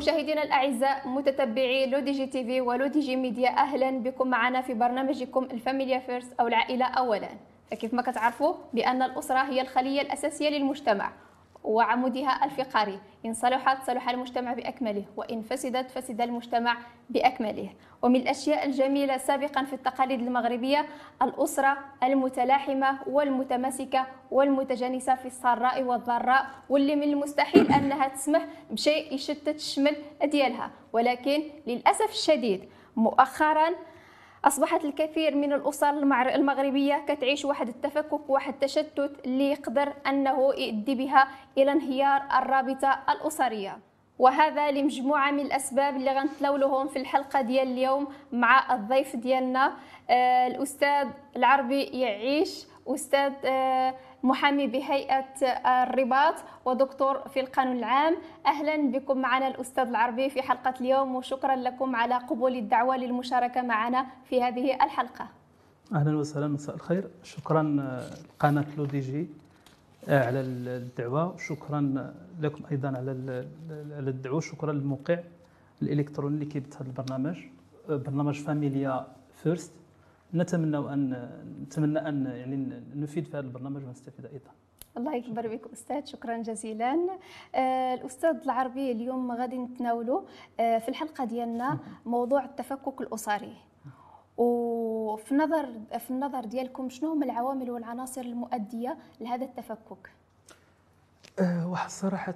مشاهدينا الأعزاء متتبعي لو دي جي تي في ولو دي جي ميديا أهلا بكم معنا في برنامجكم الفاميليا first أو العائلة اولا. فكيف ما كتعرفوا بأن الأسرة هي الخلية الأساسية للمجتمع. وعمودها الفقري. إن صلحت صلح المجتمع بأكمله وإن فسدت فسد المجتمع بأكمله. ومن الأشياء الجميلة سابقا في التقاليد المغربية الأسرة المتلاحمة والمتماسكة والمتجانسة في السراء والضراء واللي من المستحيل أنها تسمح بشيء يشتت الشمل ديالها. ولكن للأسف الشديد مؤخرا أصبحت الكثير من الأسر المغربية كتعيش واحد التفكك واحد التشتت اللي يقدر أنه يؤدي بها إلى انهيار الرابطة الأسرية. وهذا لمجموعة من الأسباب اللي غنتلولهم في الحلقة ديال اليوم مع الضيف ديالنا. آه، الأستاذ العربي يعيش أستاذ آه، محامي بهيئة الرباط ودكتور في القانون العام. أهلا بكم معنا الأستاذ العربي في حلقة اليوم وشكرا لكم على قبول الدعوة للمشاركة معنا في هذه الحلقة. أهلا وسهلا مساء الخير. شكرا لقناة لو دي جي آه، على الدعوة. وشكرا لكم أيضا على الدعوة. شكرا للموقع الإلكتروني اللي كيبث هذا البرنامج. آه، برنامج فاميليا first. نتمنى ان نتمنى أن يعني نفيد في هذا البرنامج ونستفيد أيضا. الله يكبر بك أستاذ شكرا جزيلا. آه الأستاذ العربي اليوم غادي نتناولوا آه في الحلقة ديالنا موضوع التفكك الأسري. وفي النظر في النظر ديالكم شنو هما العوامل والعناصر المؤدية لهذا التفكك؟ آه واحد صراحة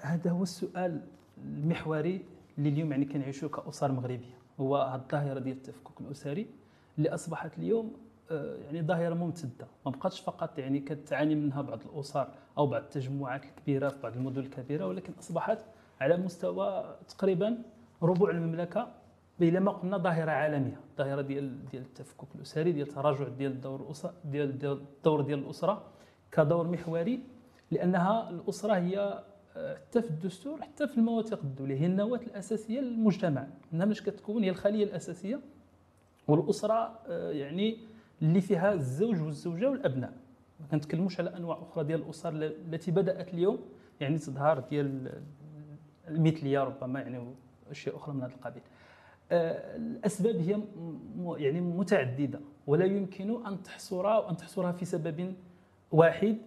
هذا هو السؤال المحوري اللي اليوم يعني كنعيشوه كأسر مغربية. هو الظاهرة ديال التفكك الأسري اللي أصبحت اليوم آه، يعني ظاهرة ممتدة. ما بقاتش فقط يعني كتعاني منها بعض الأسر أو بعض التجمعات الكبيرة في بعض المدن الكبيرة ولكن أصبحت على مستوى تقريبا ربوع المملكة بلا ما قلنا ظاهرة عالمية. ظاهرة ديال ديال التفكك الأسري ديال التراجع ديال الدور الاسره ديال ديال الدور ديال الأسرة كدور محوري لأنها الأسرة هي حتى في الدستور حتى في المواثيق الدوليه هي النواه الأساسية للمجتمع. انها مش كتكون هي الخلية الأساسية والأسرة آه، يعني اللي فيها الزوج والزوجة والأبناء. ما كنتكلموش على أنواع أخرى ديال الأسر التي بدأت اليوم يعني تظهر ديال المثلية ربما يعني اشياء أخرى من هذا القبيل. آه، الأسباب هي يعني متعددة ولا يمكن أن تحصرها وان تحصرها في سبب واحد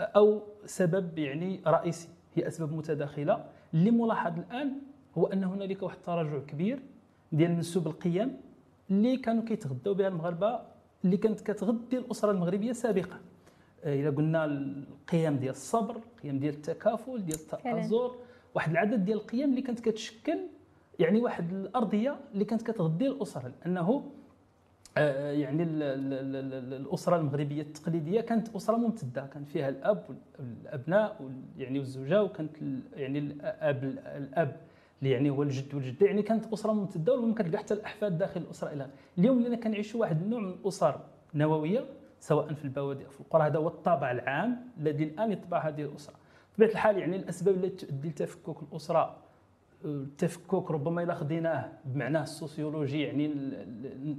أو سبب يعني رئيسي. هي أسباب متداخلة. اللي ملاحظ الآن هو أن هنالك واحد التراجع كبير ديال منسوب القيم اللي كانوا كيتغداو بها المغاربة اللي كانت كتغذي الأسرة المغربية سابقا. آه، اذا قلنا القيم ديال الصبر القيم ديال التكافل ديال التآزر واحد العدد ديال القيم اللي كانت كتشكل يعني واحد الأرضية اللي كانت كتغذي الأسرة لأنه آه، يعني الأسرة المغربية التقليدية كانت أسرة ممتدة. كان فيها الأب والأبناء يعني والزوجة وكانت يعني الأب الأب اللي يعني هو الجد والجدة. يعني كانت أسرة ممتدة وما كتلقى حتى الأحفاد داخل الأسرة إلى اليوم اللي كنعيشوا واحد النوع من الأسر نووية سواء في البوادي أو في القرى هذا هو الطابع العام الذي الآن يطبع هذه الأسرة. بطبيعة الحال يعني الأسباب التي تؤدي لتفكك الأسرة التفكك ربما إلا خديناه بمعناه السوسيولوجي يعني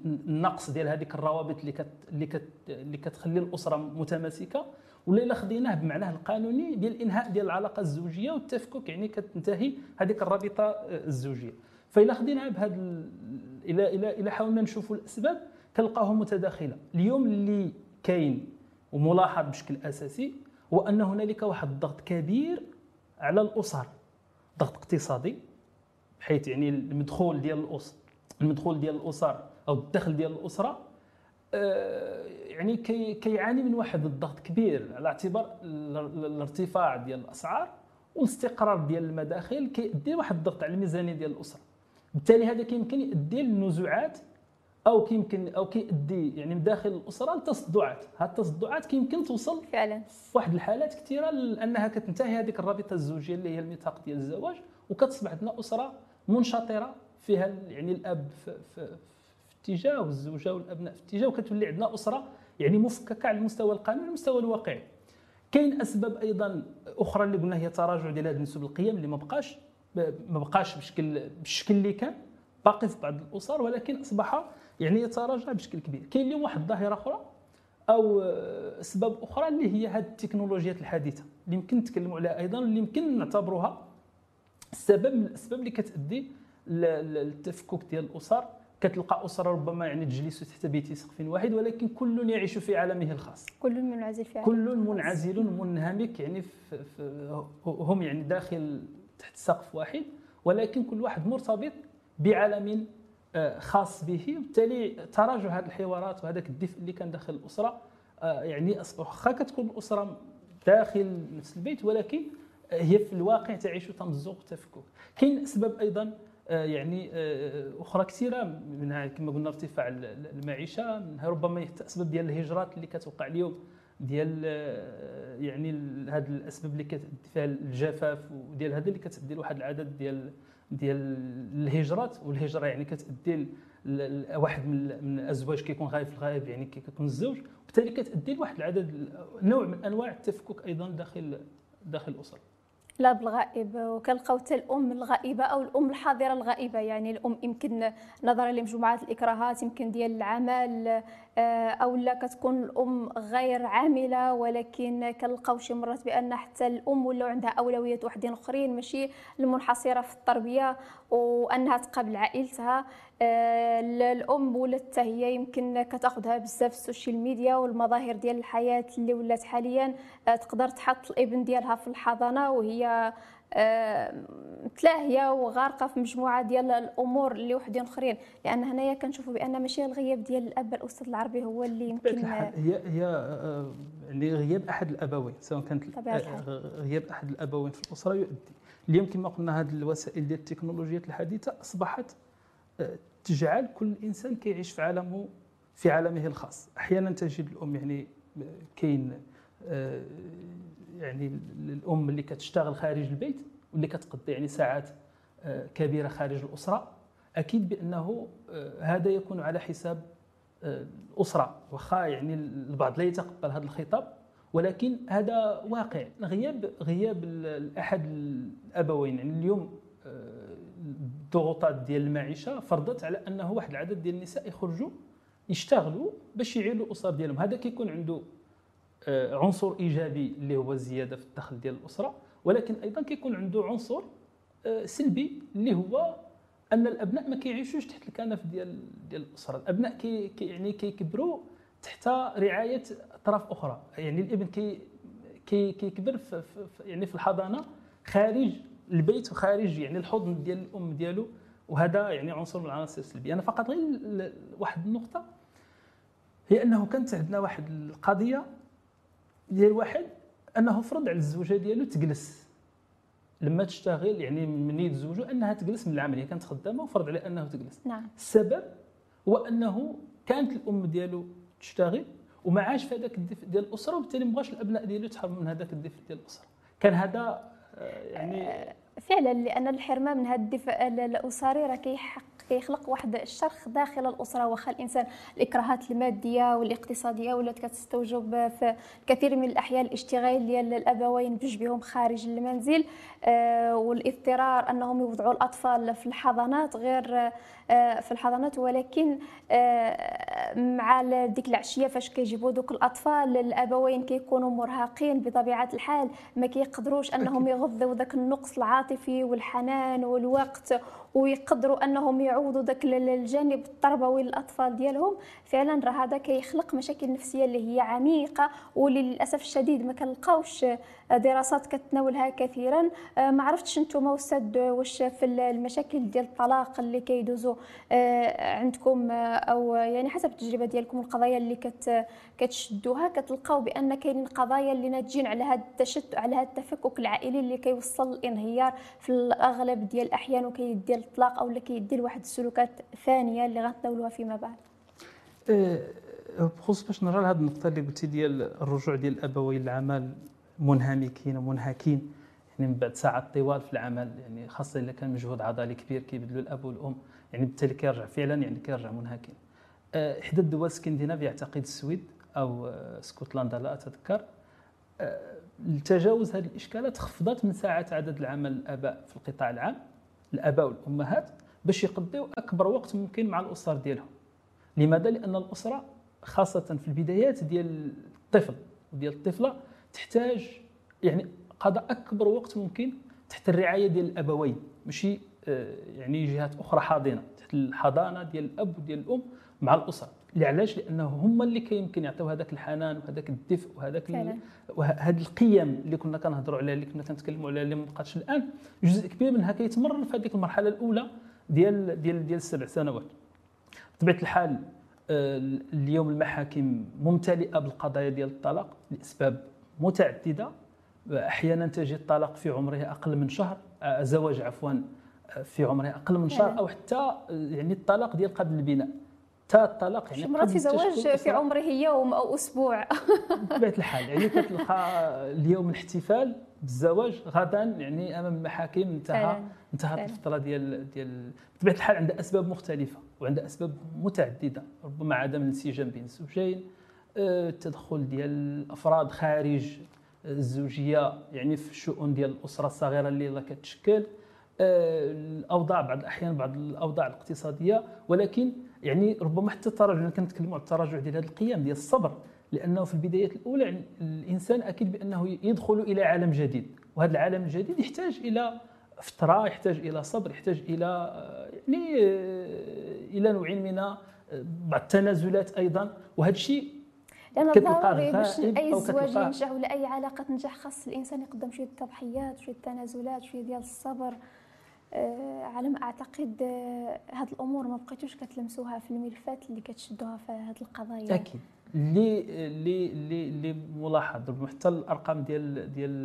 النقص ديال هذيك الروابط اللي كت اللي كت اللي كتخلي الأسرة متماسكة ولا إلا خديناه بمعناه القانوني ديال الانهاء ديال العلاقة الزوجية والتفكك يعني كتنتهي هذيك الرابطة الزوجية. فإلا خديناها بهذا إلى إلى إلى حاولنا نشوفوا الأسباب كنلقاوها متداخلة. اليوم اللي كاين وملاحظ بشكل أساسي هو أن هنالك واحد الضغط كبير على الأسر ضغط اقتصادي. بحيث يعني المدخول ديال الاسر المدخول ديال الأسر أو الدخل ديال الأسرة آه، يعني كي كيعاني من واحد الضغط كبير على اعتبار الارتفاع ديال الأسعار والاستقرار ديال المداخل كيؤدي واحد الضغط على الميزانية ديال الأسرة. بالتالي هذا كيمكن يؤدي للنزوعات أو كيمكن أو كيؤدي يعني من داخل الأسرة لتصدعات. هذه التصدعات كيمكن توصل فعلا. في واحد الحالات كثيرة لأنها كتنتهي هذيك الرابطة الزوجية اللي هي الميثاق ديال الزواج وكتصبح عندنا أسرة منشطرة فيها يعني الأب في, اتجاه والزوجة والأبناء في اتجاه وكتولي عندنا أسرة يعني مفككة على المستوى القانوني على المستوى الواقعي. كاين أسباب أيضا أخرى اللي قلنا هي تراجع ديال هذه نسب القيم اللي ما بقاش ما بقاش بشكل بالشكل اللي كان باقي في بعض الأسر ولكن أصبح يعني يتراجع بشكل كبير. كاين اليوم واحد الظاهرة أخرى أو أسباب أخرى اللي هي هذه التكنولوجيات الحديثة اللي يمكن نتكلموا عليها أيضا اللي يمكن نعتبروها السبب من الأسباب اللي كتأدي للتفكك ديال الأسر. كتلقى اسره ربما يعني تجلس تحت بيت سقف واحد ولكن كل يعيش في عالمه الخاص. كل منعزل في كل منعزل منهمك يعني في في هم يعني داخل تحت سقف واحد ولكن كل واحد مرتبط بعالم آه، خاص به. وبالتالي تراجع هذه الحوارات وهذاك الدفء اللي كان داخل الأسرة آه، يعني واخا كتكون الأسرة داخل نفس البيت ولكن هي في الواقع تعيش تمزق وتفكك. كاين اسباب أيضا آه، يعني أخرى كثيرة منها كما قلنا ارتفاع المعيشة منها ربما اسباب ديال الهجرات اللي كتوقع اليوم ديال يعني هذه الأسباب اللي فيها الجفاف وديال هذا اللي كتدي لواحد العدد ديال ديال الهجرات والهجرة يعني كتأدي واحد من الأزواج كيكون غايب في الغائب يعني كيكون الزوج وبالتالي كتأدي لواحد العدد نوع من أنواع التفكك أيضا داخل داخل الاسره لا بالغائب وكنلقاو حتى الأم الغائبة أو الأم الحاضرة الغائبة. يعني الأم يمكن نظرا لمجموعه الإكراهات يمكن ديال العمل آه، أو لا كتكون الأم غير عاملة ولكن كنلقاو شي مرات بأن حتى الأم ولاو عندها اولويات وحدين أخرين ماشي المنحصرة في التربية وأنها تقابل عائلتها. الام ولات حتى هي يمكن كتاخذها بزاف ال social media والمظاهر ديال الحياة اللي ولات حاليا. آه، تقدر تحط الابن ديالها في الحضانة وهي متلاهية وغارقة في مجموعة ديال الأمور اللي وحدين آخرين. لأن هنايا كنشوفوا بأن ماشي الغياب ديال الأب الأستاذ العربي هو اللي يمكن هي هي آه، يعني غياب أحد الأبوين سواء كانت غياب أحد الأبوين في الأسرة يؤدي. اليوم كما قلنا هذه الوسائل ديال التكنولوجيات الحديثة أصبحت آه، تجعل كل إنسان كيعيش في عالمه في عالمه الخاص. أحيانا تجد الأم يعني آه، كاين يعني الأم اللي كتشتغل خارج البيت واللي كتقضي يعني ساعات آه، كبيرة خارج الأسرة أكيد بأنه آه، هذا يكون على حساب آه، الأسرة. واخا يعني البعض لا يتقبل هذا الخطاب ولكن هذا واقع. غياب غياب احد الأبوين يعني اليوم الضغوطات ديال المعيشة فرضت على أنه واحد العدد ديال النساء يخرجوا يشتغلوا باش يعيلوا الأسر ديالهم. هذا كيكون عنده عنصر إيجابي اللي هو الزياده في الدخل ديال الأسرة ولكن أيضا كيكون عنده عنصر آه، سلبي اللي هو أن الأبناء ما كيعيشوش تحت الكنف ديال ديال الأسرة. الأبناء كي يعني كيكبروا تحت رعاية أطراف أخرى. يعني الإبن كي كي كيكبر في يعني في الحضانة خارج البيت وخارج يعني الحضن ديال الأم ديالو وهذا يعني عنصر من العناصر السلبية. أنا فقط غير واحد النقطة هي أنه كانت عندنا واحد القضية ديال واحد أنه فرض على الزوجة ديالو تجلس. لما تشتغل يعني من يتزوجوا أنها تجلس من العمل هي كانت خدامة وفرض عليها أنه تجلس. نعم. السبب هو أنه كانت الأم ديالو تشتغل وما عاش في هذاك الدفء ديال الأسرة وبالتالي ما بغاش الأبناء ديالو يتحرموا من هذاك الدفء ديال الأسرة. كان هذا آه، يعني آه، فعلا لأن الحرمان من هذا الدفء الاسري راه كيحق كيخلق واحد الشرخ داخل الأسرة واخا الإنسان الإكراهات المادية والاقتصادية ولات كتستوجب في كثير من الأحيان الاشتغال ديال الأبوين بجوج بهم خارج المنزل آه، والاضطرار أنهم يوضعوا الأطفال في الحضانات غير آه، في الحضانات ولكن آه، مع ديك العشية فاش كيجيبوا دوك الأطفال الابوين كيكونوا مرهقين بطبيعة الحال ما كيقدروش أنهم يغذوا ذاك النقص العاطفي والحنان والوقت ويقدروا أنهم يعوضوا ذاك الجانب التربوي للأطفال ديالهم. فعلا راه هذا كيخلق مشاكل نفسية اللي هي عميقة وللأسف الشديد ما كنلقاوش دراسات كتناولها كثيرا. آه، ما عرفتش نتوما أستاذ واش في المشاكل ديال الطلاق اللي كيدوزوا آه، عندكم آه، أو يعني حسب التجربة ديالكم القضايا اللي كت كتشدوها كتلقاو بأن كاينين قضايا اللي ناتجين على هذا التشتت على هذا التفكك العائلي اللي كيوصل للانهيار في الأغلب ديال الأحيان وكيدي الطلاق أو اللي كيدي لواحد السلوكات ثانية اللي غنتناولوها فيما بعد؟ بخصوص باش نرى لهذه النقطة اللي قلتي ديال الرجوع ديال الابوين للعمل منهمكين ومنهكين يعني من بعد ساعات طوال في العمل يعني خاصة اذا كان مجهود عضلي كبير كيبذلوا الأب والأم يعني بالتالي كيرجع فعلا يعني كيرجع منهكين آه، إحدى الدول الإسكندنافية اعتقد السويد أو آه، اسكتلندا لا أتذكر. لتجاوز هذه الإشكالات خفضت من ساعات عدد العمل الآباء في القطاع العام. الآباء والأمهات باش يقضيوا أكبر وقت ممكن مع الأسر ديالهم. لماذا؟ لأن الأسرة خاصة في البدايات ديال الطفل وديال الطفلة تحتاج يعني قضاء أكبر وقت ممكن تحت الرعاية ديال الأبوين ماشي آه، يعني جهات أخرى حاضنة تحت الحضانة ديال الأب وديال الأم مع الأسرة. علاش؟ لأنه هما اللي كيمكن يعطيو هذاك الحنان وهذاك الدفء وهذاك وهذه القيم اللي كنا كنهضروا عليها اللي كنا كنتكلموا عليها اللي ما بقاتش الآن جزء كبير منها كيتمرن في هذيك المرحلة الأولى ديال ديال ديال السبع سنوات. بطبيعة الحال آه، اليوم المحاكم ممتلئة بالقضايا ديال الطلاق لأسباب متعددة. أحيانا تجد الطلاق في عمره أقل من شهر آه، زواج عفوا آه، في عمره أقل من شهر أو حتى يعني الطلاق ديال قبل البناء. الطلاق يعني مرات في زواج في عمره يوم أو أسبوع. بطبيعه الحال يعني كتلقى اليوم الاحتفال بالزواج غدا يعني أمام المحاكم انتهى انتهت الفترة ديال ديال بطبيعه الحال عندها أسباب مختلفة وعندها أسباب متعددة ربما عدم الانسجام بين الزوجين التدخل آه، ديال الافراد خارج الزوجية يعني في الشؤون ديال الأسرة الصغيرة اللي كتشكل آه، الأوضاع بعض الأحيان بعض الأوضاع الاقتصادية ولكن يعني ربما حتى التراجع كنتكلموا على التراجع ديال هذه القيم ديال الصبر لأنه في البدايات الأولى يعني الإنسان أكيد بأنه يدخل إلى عالم جديد وهذا العالم الجديد يحتاج إلى فتره يحتاج إلى صبر يحتاج إلى يعني إلى نوع من بعض التنازلات أيضا وهذا الشيء لأن ضروري باش اي زواج ينجح ولا اي علاقة تنجح خاص الإنسان يقدم شوية تضحيات شوية تنازلات شوية ديال الصبر. آه على ما أعتقد آه هاد الأمور ما بقيتوش كتلمسوها في الملفات اللي كتشدوها في هاد القضايا. أكيد. اللي اللي اللي اللي ملاحظ حتى الأرقام ديال ديال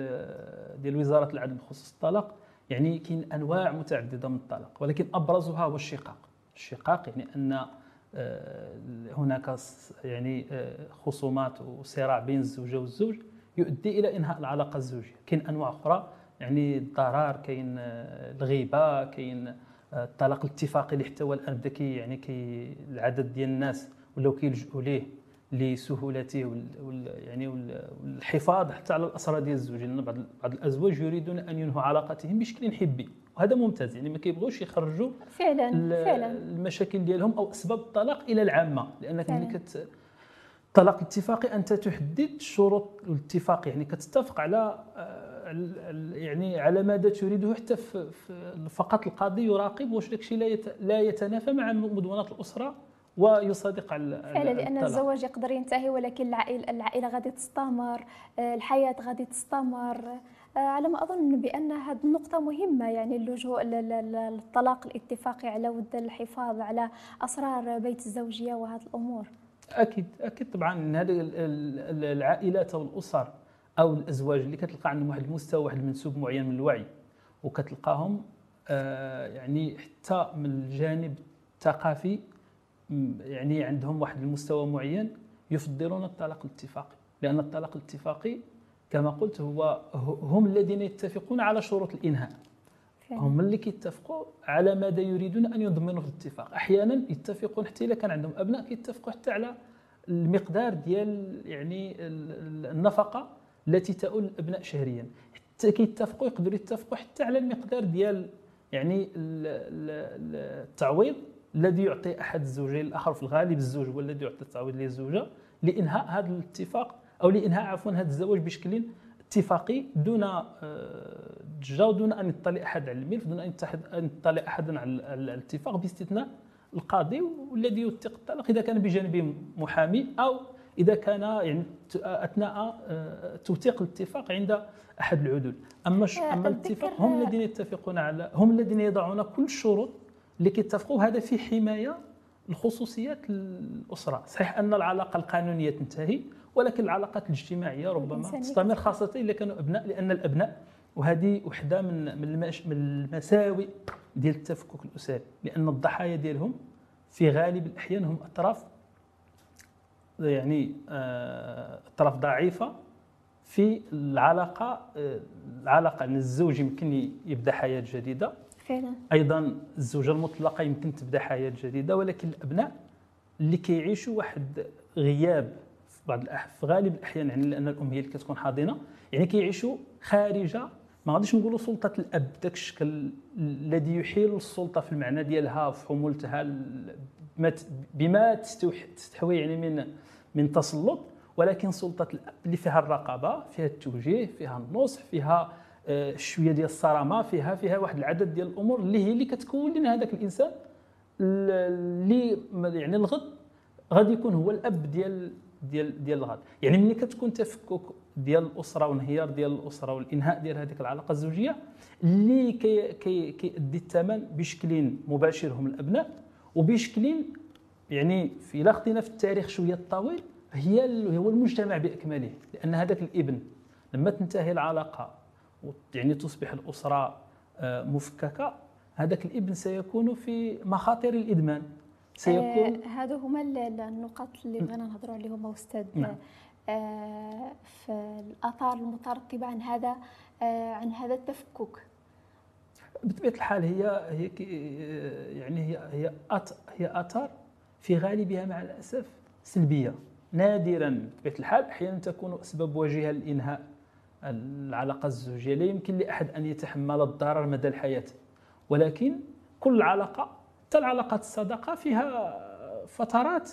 ديال وزارة العدل بخصوص الطلاق يعني كاين أنواع متعددة من الطلاق ولكن أبرزها هو الشقاق. الشقاق يعني أن آه، هناك يعني آه، خصومات وصراع بين الزوجة والزوج يؤدي إلى إنهاء العلاقة الزوجية. كاين أنواع أخرى يعني الضرر كاين آه، الغيبة كاين الطلاق الاتفاقي اللي حتى هو الان بدا كي يعني كي العدد ديال الناس ولاو كيلجؤوا ليه لسهولته وال يعني والحفاظ حتى على الاسرى ديال الزوج. لأن بعض بعض الأزواج يريدون أن ينهوا علاقتهم بشكل حبي. وهذا ممتاز يعني ما كيبغوش يخرجوا فعلا فعلا. المشاكل ديالهم أو أسباب الطلاق إلى العامة. لأنك ملي كت الطلاق الاتفاقي أنت تحدد شروط الاتفاق يعني كتتفق على يعني على ماذا تريده حتى فقط القاضي يراقب واش داك الشيء لا يتنافى مع مدونات الأسرة ويصادق على فعلا لأن الزواج يقدر ينتهي ولكن العائله العائلة غادي تستمر آه، الحياة غادي تستمر. آه، على ما أظن بأن هذه النقطة مهمة يعني اللجوء للطلاق الاتفاقي على ود الحفاظ على أسرار بيت الزوجية وهذه الأمور. أكيد أكيد طبعا هذه العائلات أو الاسر أو الأزواج اللي كتلقى عندهم واحد المستوى واحد المنسوب معين من الوعي وكتلقاهم آه، يعني حتى من الجانب الثقافي يعني عندهم واحد المستوى معين يفضلون الطلاق الاتفاقي. لأن الطلاق الاتفاقي كما قلت هو هم الذين يتفقون على شروط الإنهاء. هم اللي كيتفقوا على ماذا يريدون أن يضمنوا في الاتفاق. أحيانا يتفقون حتى إذا كان عندهم أبناء كيتفقوا حتى على المقدار ديال يعني النفقة التي تؤول الأبناء شهريا. حتى كيتفقوا يقدروا يتفقوا حتى على المقدار ديال يعني التعويض الذي يعطي أحد الزوجين الآخر في الغالب الزوج هو الذي يعطي التعويض للزوجة لإنهاء هذا الاتفاق أو لإنهاء عفوا هذا الزواج بشكل اتفاقي دون ضجه آه، ودون أن يطلع أحد على الملف دون أن يطلع أحد على الاتفاق باستثناء القاضي والذي يوثق الطلاق إذا كان بجانبه محامي أو إذا كان يعني أثناء آه، توثيق الاتفاق عند أحد العدول. أما آه، أما الاتفاق هم الذين يتفقون على هم الذين يضعون كل الشروط اللي كيتفقوا هذا في حماية لخصوصيات الأسرة. صحيح أن العلاقة القانونية تنتهي ولكن العلاقات الاجتماعية ربما تستمر خاصة اذا كانوا أبناء لأن الأبناء وهذه وحدة من من المساوئ ديال التفكك الأسري. لأن الضحايا ديالهم في غالب الأحيان هم أطراف يعني آه، اطراف ضعيفة في العلاقة آه، العلاقة ان الزوج يمكن يبدأ حياة جديدة. فعلا. أيضا الزوجة المطلقة يمكن تبدأ حياة جديدة ولكن الأبناء اللي كيعيشوا واحد غياب في بعض في غالب الأحيان يعني لأن الأم هي اللي كتكون حاضنة. يعني كيعيشوا خارجة ما غاديش نقولوا سلطة الأب ذاك الشكل الذي يحيل السلطة في المعنى ديالها في حمولتها بما تستحوي يعني من من تسلط ولكن سلطة الاب اللي فيها الرقابة فيها التوجيه فيها النصح فيها آه، شوية ديال الصرامة فيها فيها واحد العدد ديال الأمور اللي هي اللي كتكون لنا هذاك الإنسان اللي يعني الغد غادي يكون هو الأب ديال ديال ديال الغد. يعني ملي كتكون تفكك ديال الأسرة وانهيار ديال الأسرة والإنهاء ديال هذيك العلاقة الزوجية اللي كي كي كيؤدي الثمن بشكل مباشر هم الأبناء وبشكل يعني في الا خطينا في التاريخ شوية الطويل هي هو المجتمع بأكمله لأن هذاك الإبن لما تنتهي العلاقة يعني تصبح الأسرة آه، مفككة هذاك الإبن سيكون في مخاطر الإدمان. سيكون آه هذو هما النقاط اللي بغينا نهضروا عليهم أستاذ نعم. آه في الأثار المترتبة عن هذا آه عن هذا التفكك. بطبيعة الحال هي هي يعني هي هي هي اثار في غالبها مع الأسف سلبية. نادرا بطبيعة الحال أحيانا تكون اسباب واجهة لإنهاء العلاقة الزوجية. لا يمكن لأحد أن يتحمل الضرر مدى الحياة. ولكن كل علاقة حتى العلاقات الصداقة فيها فترات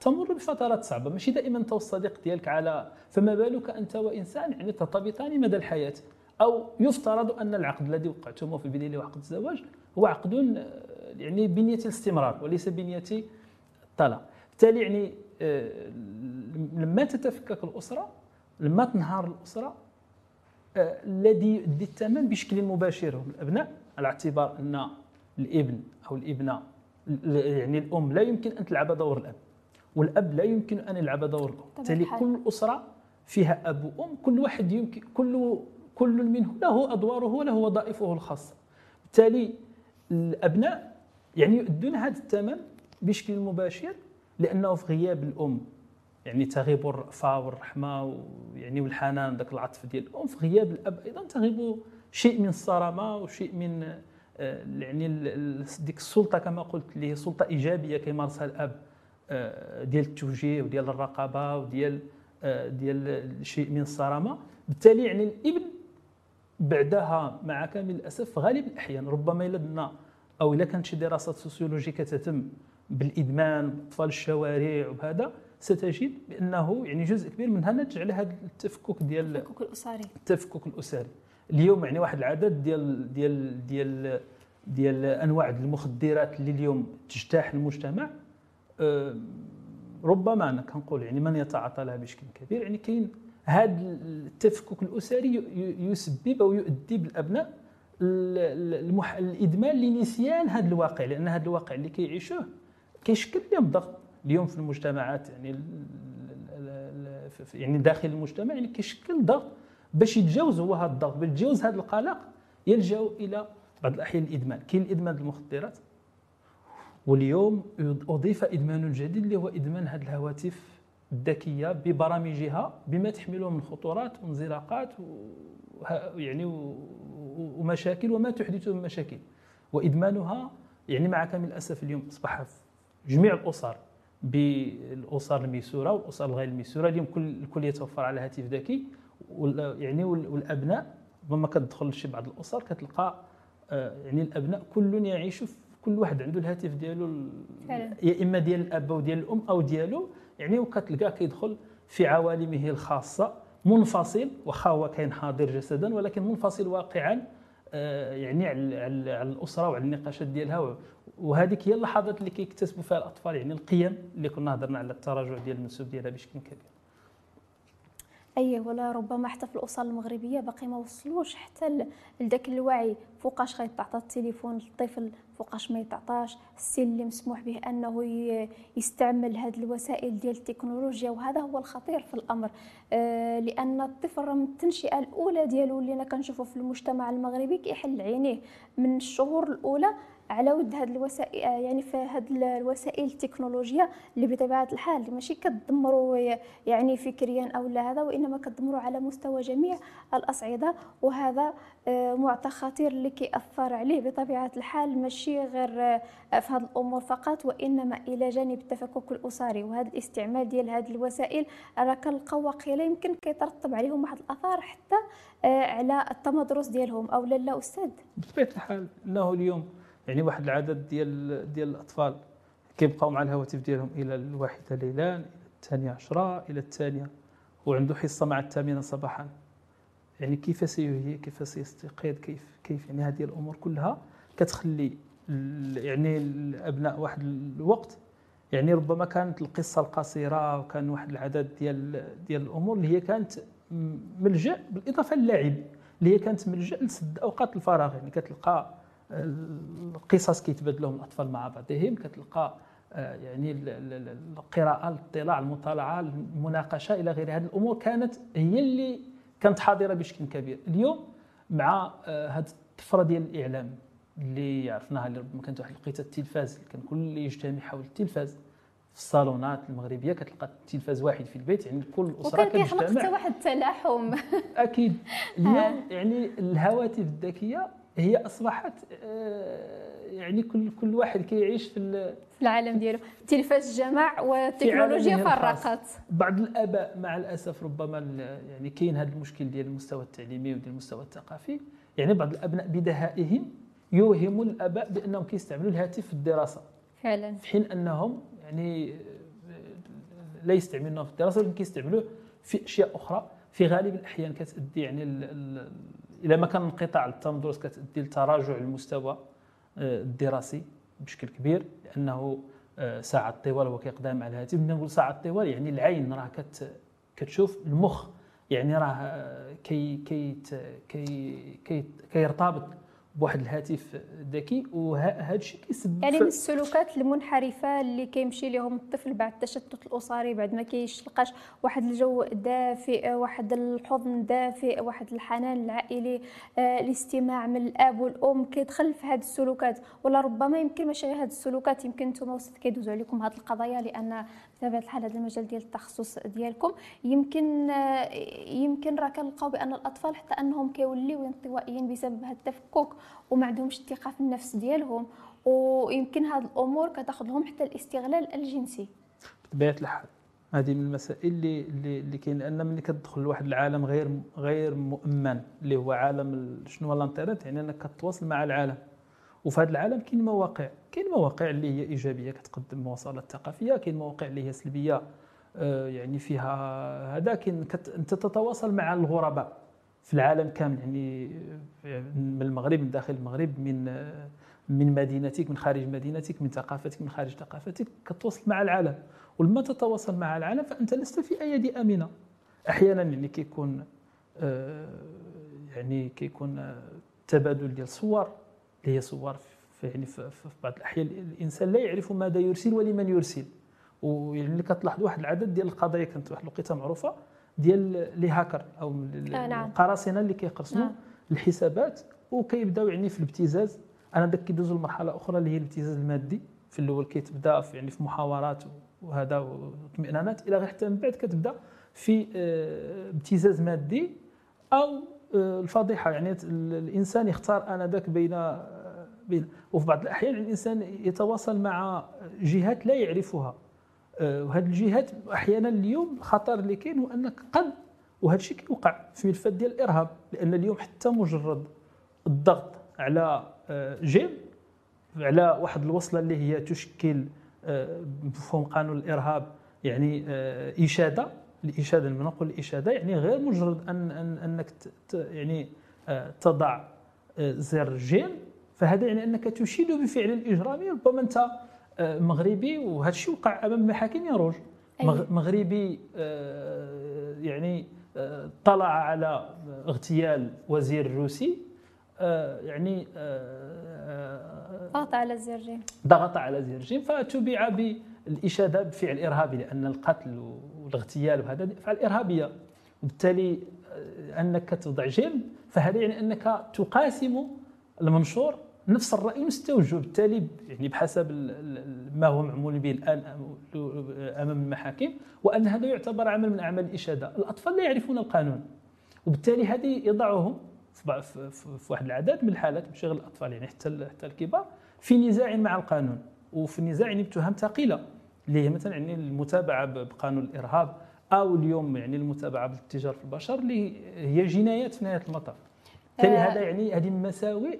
تمر بفترات صعبة. ماشي دائما انت والصديق ديالك على فما بالك أنت وإنسان يعني ترتبطان مدى الحياة. أو يفترض أن العقد الذي وقعتموه في البدايه اللي هو عقد الزواج هو عقد يعني بنية الاستمرار وليس بنية الطلاق. بالتالي يعني آه، لما تتفكك الأسرة لما تنهار الأسرة آه، الذي يؤدي الثمن بشكل مباشر. هم الأبناء على اعتبار أن الإبن أو الإبنة يعني الأم لا يمكن أن تلعب دور الأب والأب لا يمكن أن يلعب دور الام بالتالي كل أسرة فيها أب وأم كل واحد يمكن كل كل منه له أدواره وله وظائفه الخاصه بالتالي الأبناء يعني يؤدون هذا الثمن بشكل مباشر لأنه في غياب الأم. يعني تغيب الرأفة والرحمة يعني والحنان ذاك العطف ديال الأم. في غياب الأب أيضا تغيب شيء من الصرامة وشيء من آه، يعني ديك السلطة كما قلت اللي هي سلطة إيجابية كيمارسها الأب آه، ديال التوجيه وديال الرقابة وديال آه، ديال شيء من الصرامة. بالتالي يعني الإبن بعدها مع كامل الأسف في غالب الأحيان ربما إلا درنا أو إلا كانت شي دراسات سوسيولوجية كتتم بالإدمان بأطفال الشوارع وبهذا ستجد بأنه يعني جزء كبير منها ناتج على هذا التفكك ديال التفكك الأسري. التفكك الأسري. اليوم يعني واحد العدد ديال ديال ديال ديال أنواع المخدرات اللي اليوم تجتاح المجتمع آه، ربما أنا كنقول يعني من يتعاطى لها بشكل كبير يعني كاين هذا التفكك الأسري يسبب أو يؤدي بالأبناء الإدمان لنسيان هذا الواقع لأن هذا الواقع اللي كيعيشوه كيشكل لهم ضغط اليوم في المجتمعات يعني يعني داخل المجتمع يعني كيشكل ضغط باش يتجاوز هو هذا الضغط باش يتجاوز هذا القلق يلجأ إلى بعض الأحيان الإدمان. كاين الإدمان المخدرات واليوم أضيف إدمان جديد اللي هو إدمان هذه الهواتف الذكيه ببرامجها بما تحمله من خطورات وانزلاقات يعني ومشاكل وما تحدثه من مشاكل. وإدمانها يعني مع كامل الأسف اليوم أصبح في جميع الأسر بالأسر الميسورة والأسر الغير الميسورة اليوم كل الكل يتوفر على هاتف ذكي. يعني والأبناء ربما كتدخل لشي بعض الأسر كتلقى آه، يعني الأبناء كل يعيش في كل واحد عنده الهاتف ديالو يا إما ديال الأب أو ديال الأم أو ديالو. يعني وكتلقاه كيدخل في عوالمه الخاصة منفصل واخا هو كاين حاضر جسدا ولكن منفصل واقعا آه، يعني على الأسرة وعلى النقاشات ديالها وهذيك هي اللحظات اللي كيكتسبوا فيها الأطفال يعني القيم اللي كنا هضرنا على التراجع ديال المنسوب ديالها بشكل كبير. أي ولا ربما حتى في الاسر المغربية باقي ما وصلوش حتى لذاك الوعي. فوقاش غيتعطى التليفون للطفل فوقاش ما يتعطاش. السن اللي مسموح به أنه يستعمل هذه الوسائل ديال التكنولوجيا وهذا هو الخطير في الأمر. آه لأن الطفل من التنشئة الأولى ديالو اللي أنا كنشوفه في المجتمع المغربي كيحل عينيه. من الشهور الأولى على ود هذه الوسائل يعني في هذه الوسائل التكنولوجيا اللي بطبيعة الحال اللي ماشي كتدمروا يعني فكريا أو لا هذا وإنما كتدمروا على مستوى جميع الأصعدة وهذا آه، معطى خطير اللي كيأثر عليه بطبيعة الحال ماشي غير آه، في هذه الأمور فقط وإنما إلى جانب التفكك الأسري وهذا الاستعمال ديال هذه الوسائل راه كنلقاو واقيلا يمكن كيترتب عليهم واحد الآثار حتى آه، على التمدرس ديالهم أو لا لا أستاذ. بطبيعة الحال انه اليوم يعني واحد العدد ديال ديال الأطفال كيبقاو مع الهواتف ديالهم إلى الواحدة ليلا إلى الثانية عشرة إلى الثانية. وعنده حصة مع الثامنة صباحا. يعني كيف سيهي كيف سيستيقظ كيف كيف يعني هذه الأمور كلها كتخلي يعني الأبناء واحد الوقت. يعني ربما كانت القصة القصيرة وكان واحد العدد ديال ديال الأمور اللي هي كانت ملجأ بالإضافة للعب اللي هي كانت ملجأ لسد أوقات الفراغ. يعني كتلقى القصص كيتبادلوهم الاطفال مع بعضهم كتلقى آه، يعني القراءة الاطلاع المطالعة المناقشة إلى غير هذه الأمور كانت هي اللي كانت حاضرة بشكل كبير. اليوم مع هذه آه، الطفرة ديال الإعلام اللي عرفناها اللي ربما كانت واحد لقيت التلفاز اللي كان كل يجتمع حول التلفاز في الصالونات المغربية كتلقى التلفاز واحد في البيت يعني كل أسرة وكان كيخلق حتى واحد التلاحم. أكيد. اليوم يعني الهواتف الذكية هي أصبحت آه، يعني كل كل واحد كيعيش في في العالم ديالو. التلفاز جمع والتكنولوجيا فرقت. بعض الآباء مع الأسف ربما يعني كاين هذا المشكل ديال المستوى التعليمي وديال المستوى الثقافي. يعني بعض الأبناء بدهائهم يوهم الآباء بأنهم كيستعملوا الهاتف في الدراسة. فعلا. في حين أنهم يعني لا يستعملونه في الدراسة ولكن كيستعملوه في أشياء أخرى. في غالب الأحيان كتادي يعني إلى ما كان انقطاع التمدرس كتادي لتراجع المستوى آه، الدراسي بشكل كبير لأنه آه، ساعات طوال هو كيقدم على الهاتف. نقول ساعات طوال يعني العين راه كت كتشوف المخ يعني راه آه، كي كي كي كي كيرتبط بواحد الهاتف ذكي وهذا الشيء كيسبب يعني من السلوكات المنحرفة اللي كيمشي لهم الطفل بعد التشتت الأسري بعد ما كيلقاش واحد الجو دافئ واحد الحضن دافئ واحد الحنان العائلي آه، الاستماع من الأب والأم كيدخل في هذه السلوكات. ولا ربما يمكن ماشي غير هذه السلوكات يمكن نتوما وسط كيدوزوا عليكم هذه القضايا لأن بطبيعه الحال هذا المجال ديال التخصص ديالكم. يمكن يمكن راه كنلقاو بأن الأطفال حتى أنهم كيوليو انطوائيين بسبب هذا التفكك وما عندهمش الثقة في النفس ديالهم ويمكن هذه الأمور كتاخذ لهم حتى الاستغلال الجنسي. بطبيعة الحال هذه من المسائل اللي اللي, اللي كاين لأن ملي كتدخل لواحد العالم غير غير مؤمن اللي هو عالم شنو هو الإنترنت يعني أنك كتواصل مع العالم. وفي هذا العالم كاين مواقع كاين مواقع اللي هي إيجابية كتقدم مواصلات ثقافية كاين مواقع اللي هي سلبية آه، يعني فيها هذا كاين أنت تتواصل مع الغرباء في العالم كامل يعني من المغرب من داخل المغرب من من مدينتك من خارج مدينتك من ثقافتك من خارج ثقافتك كتواصل مع العالم. ولما تتواصل مع العالم فأنت لست في ايدي آمنة. أحيانا يعني كيكون آه، يعني كيكون تبادل ديال صور. اللي هي صور في يعني في بعض الأحيان الإنسان لا يعرف ماذا يرسل ولمن يرسل ويعني كتلاحظ واحد العدد ديال القضايا كانت واحد الوقيتة معروفة ديال لي هاكر أو آه نعم. القراصنة اللي كيقرصنوا نعم. الحسابات وكيبداو يعني في الابتزاز أنا داك كيدوزوا لمرحلة أخرى اللي هي الابتزاز المادي في الأول كيتبدا في يعني في محاورات وهذا واطمئنانات إلى غير حتى من بعد كتبدأ في آه، ابتزاز مادي أو آه، الفضيحة يعني الإنسان يختار آنذاك بين وفي بعض الأحيان الإنسان يتواصل مع جهات لا يعرفها. آه، وهذه الجهات أحيانا اليوم الخطر اللي كاين هو أنك قد وهذا الشيء كيوقع في ملفات ديال الإرهاب لأن اليوم حتى مجرد الضغط على آه، جيم على واحد الوصلة اللي هي تشكل آه، مفهوم قانون الإرهاب يعني إشادة. الإشادة لما نقول الاشاده يعني غير مجرد أن, أن أنك يعني تضع زر جيم. فهذا يعني أنك تشيد بفعل إجرامي ربما أنت مغربي وهذا الشيء وقع أمام المحاكم يا روج أيوة. مغربي آه، يعني آه، طلع على اغتيال وزير روسي آه، يعني ضغط على زيرجين ضغط على زيرجين فتبع بالإشادة بفعل إرهابي لأن القتل والاغتيال وهذا افعال إرهابية. وبالتالي أنك تضع جيم فهذا يعني أنك تقاسم المنشور نفس الرأي التوجه بالتالي يعني بحسب ما هو معمول به الآن أمام المحاكم وأن هذا يعتبر عمل من أعمال الإشادة. الأطفال لا يعرفون القانون. وبالتالي هذه يضعهم في واحد العدد من الحالات مش غير الأطفال يعني حتى حتى الكبار في نزاع مع القانون. وفي النزاع يعني بتهم ثقيلة اللي هي مثلا يعني المتابعة بقانون الإرهاب أو اليوم يعني المتابعة بالتجار في البشر اللي هي جنايات في نهاية المطاف. بالتالي آه. هذا يعني هذه مساوئ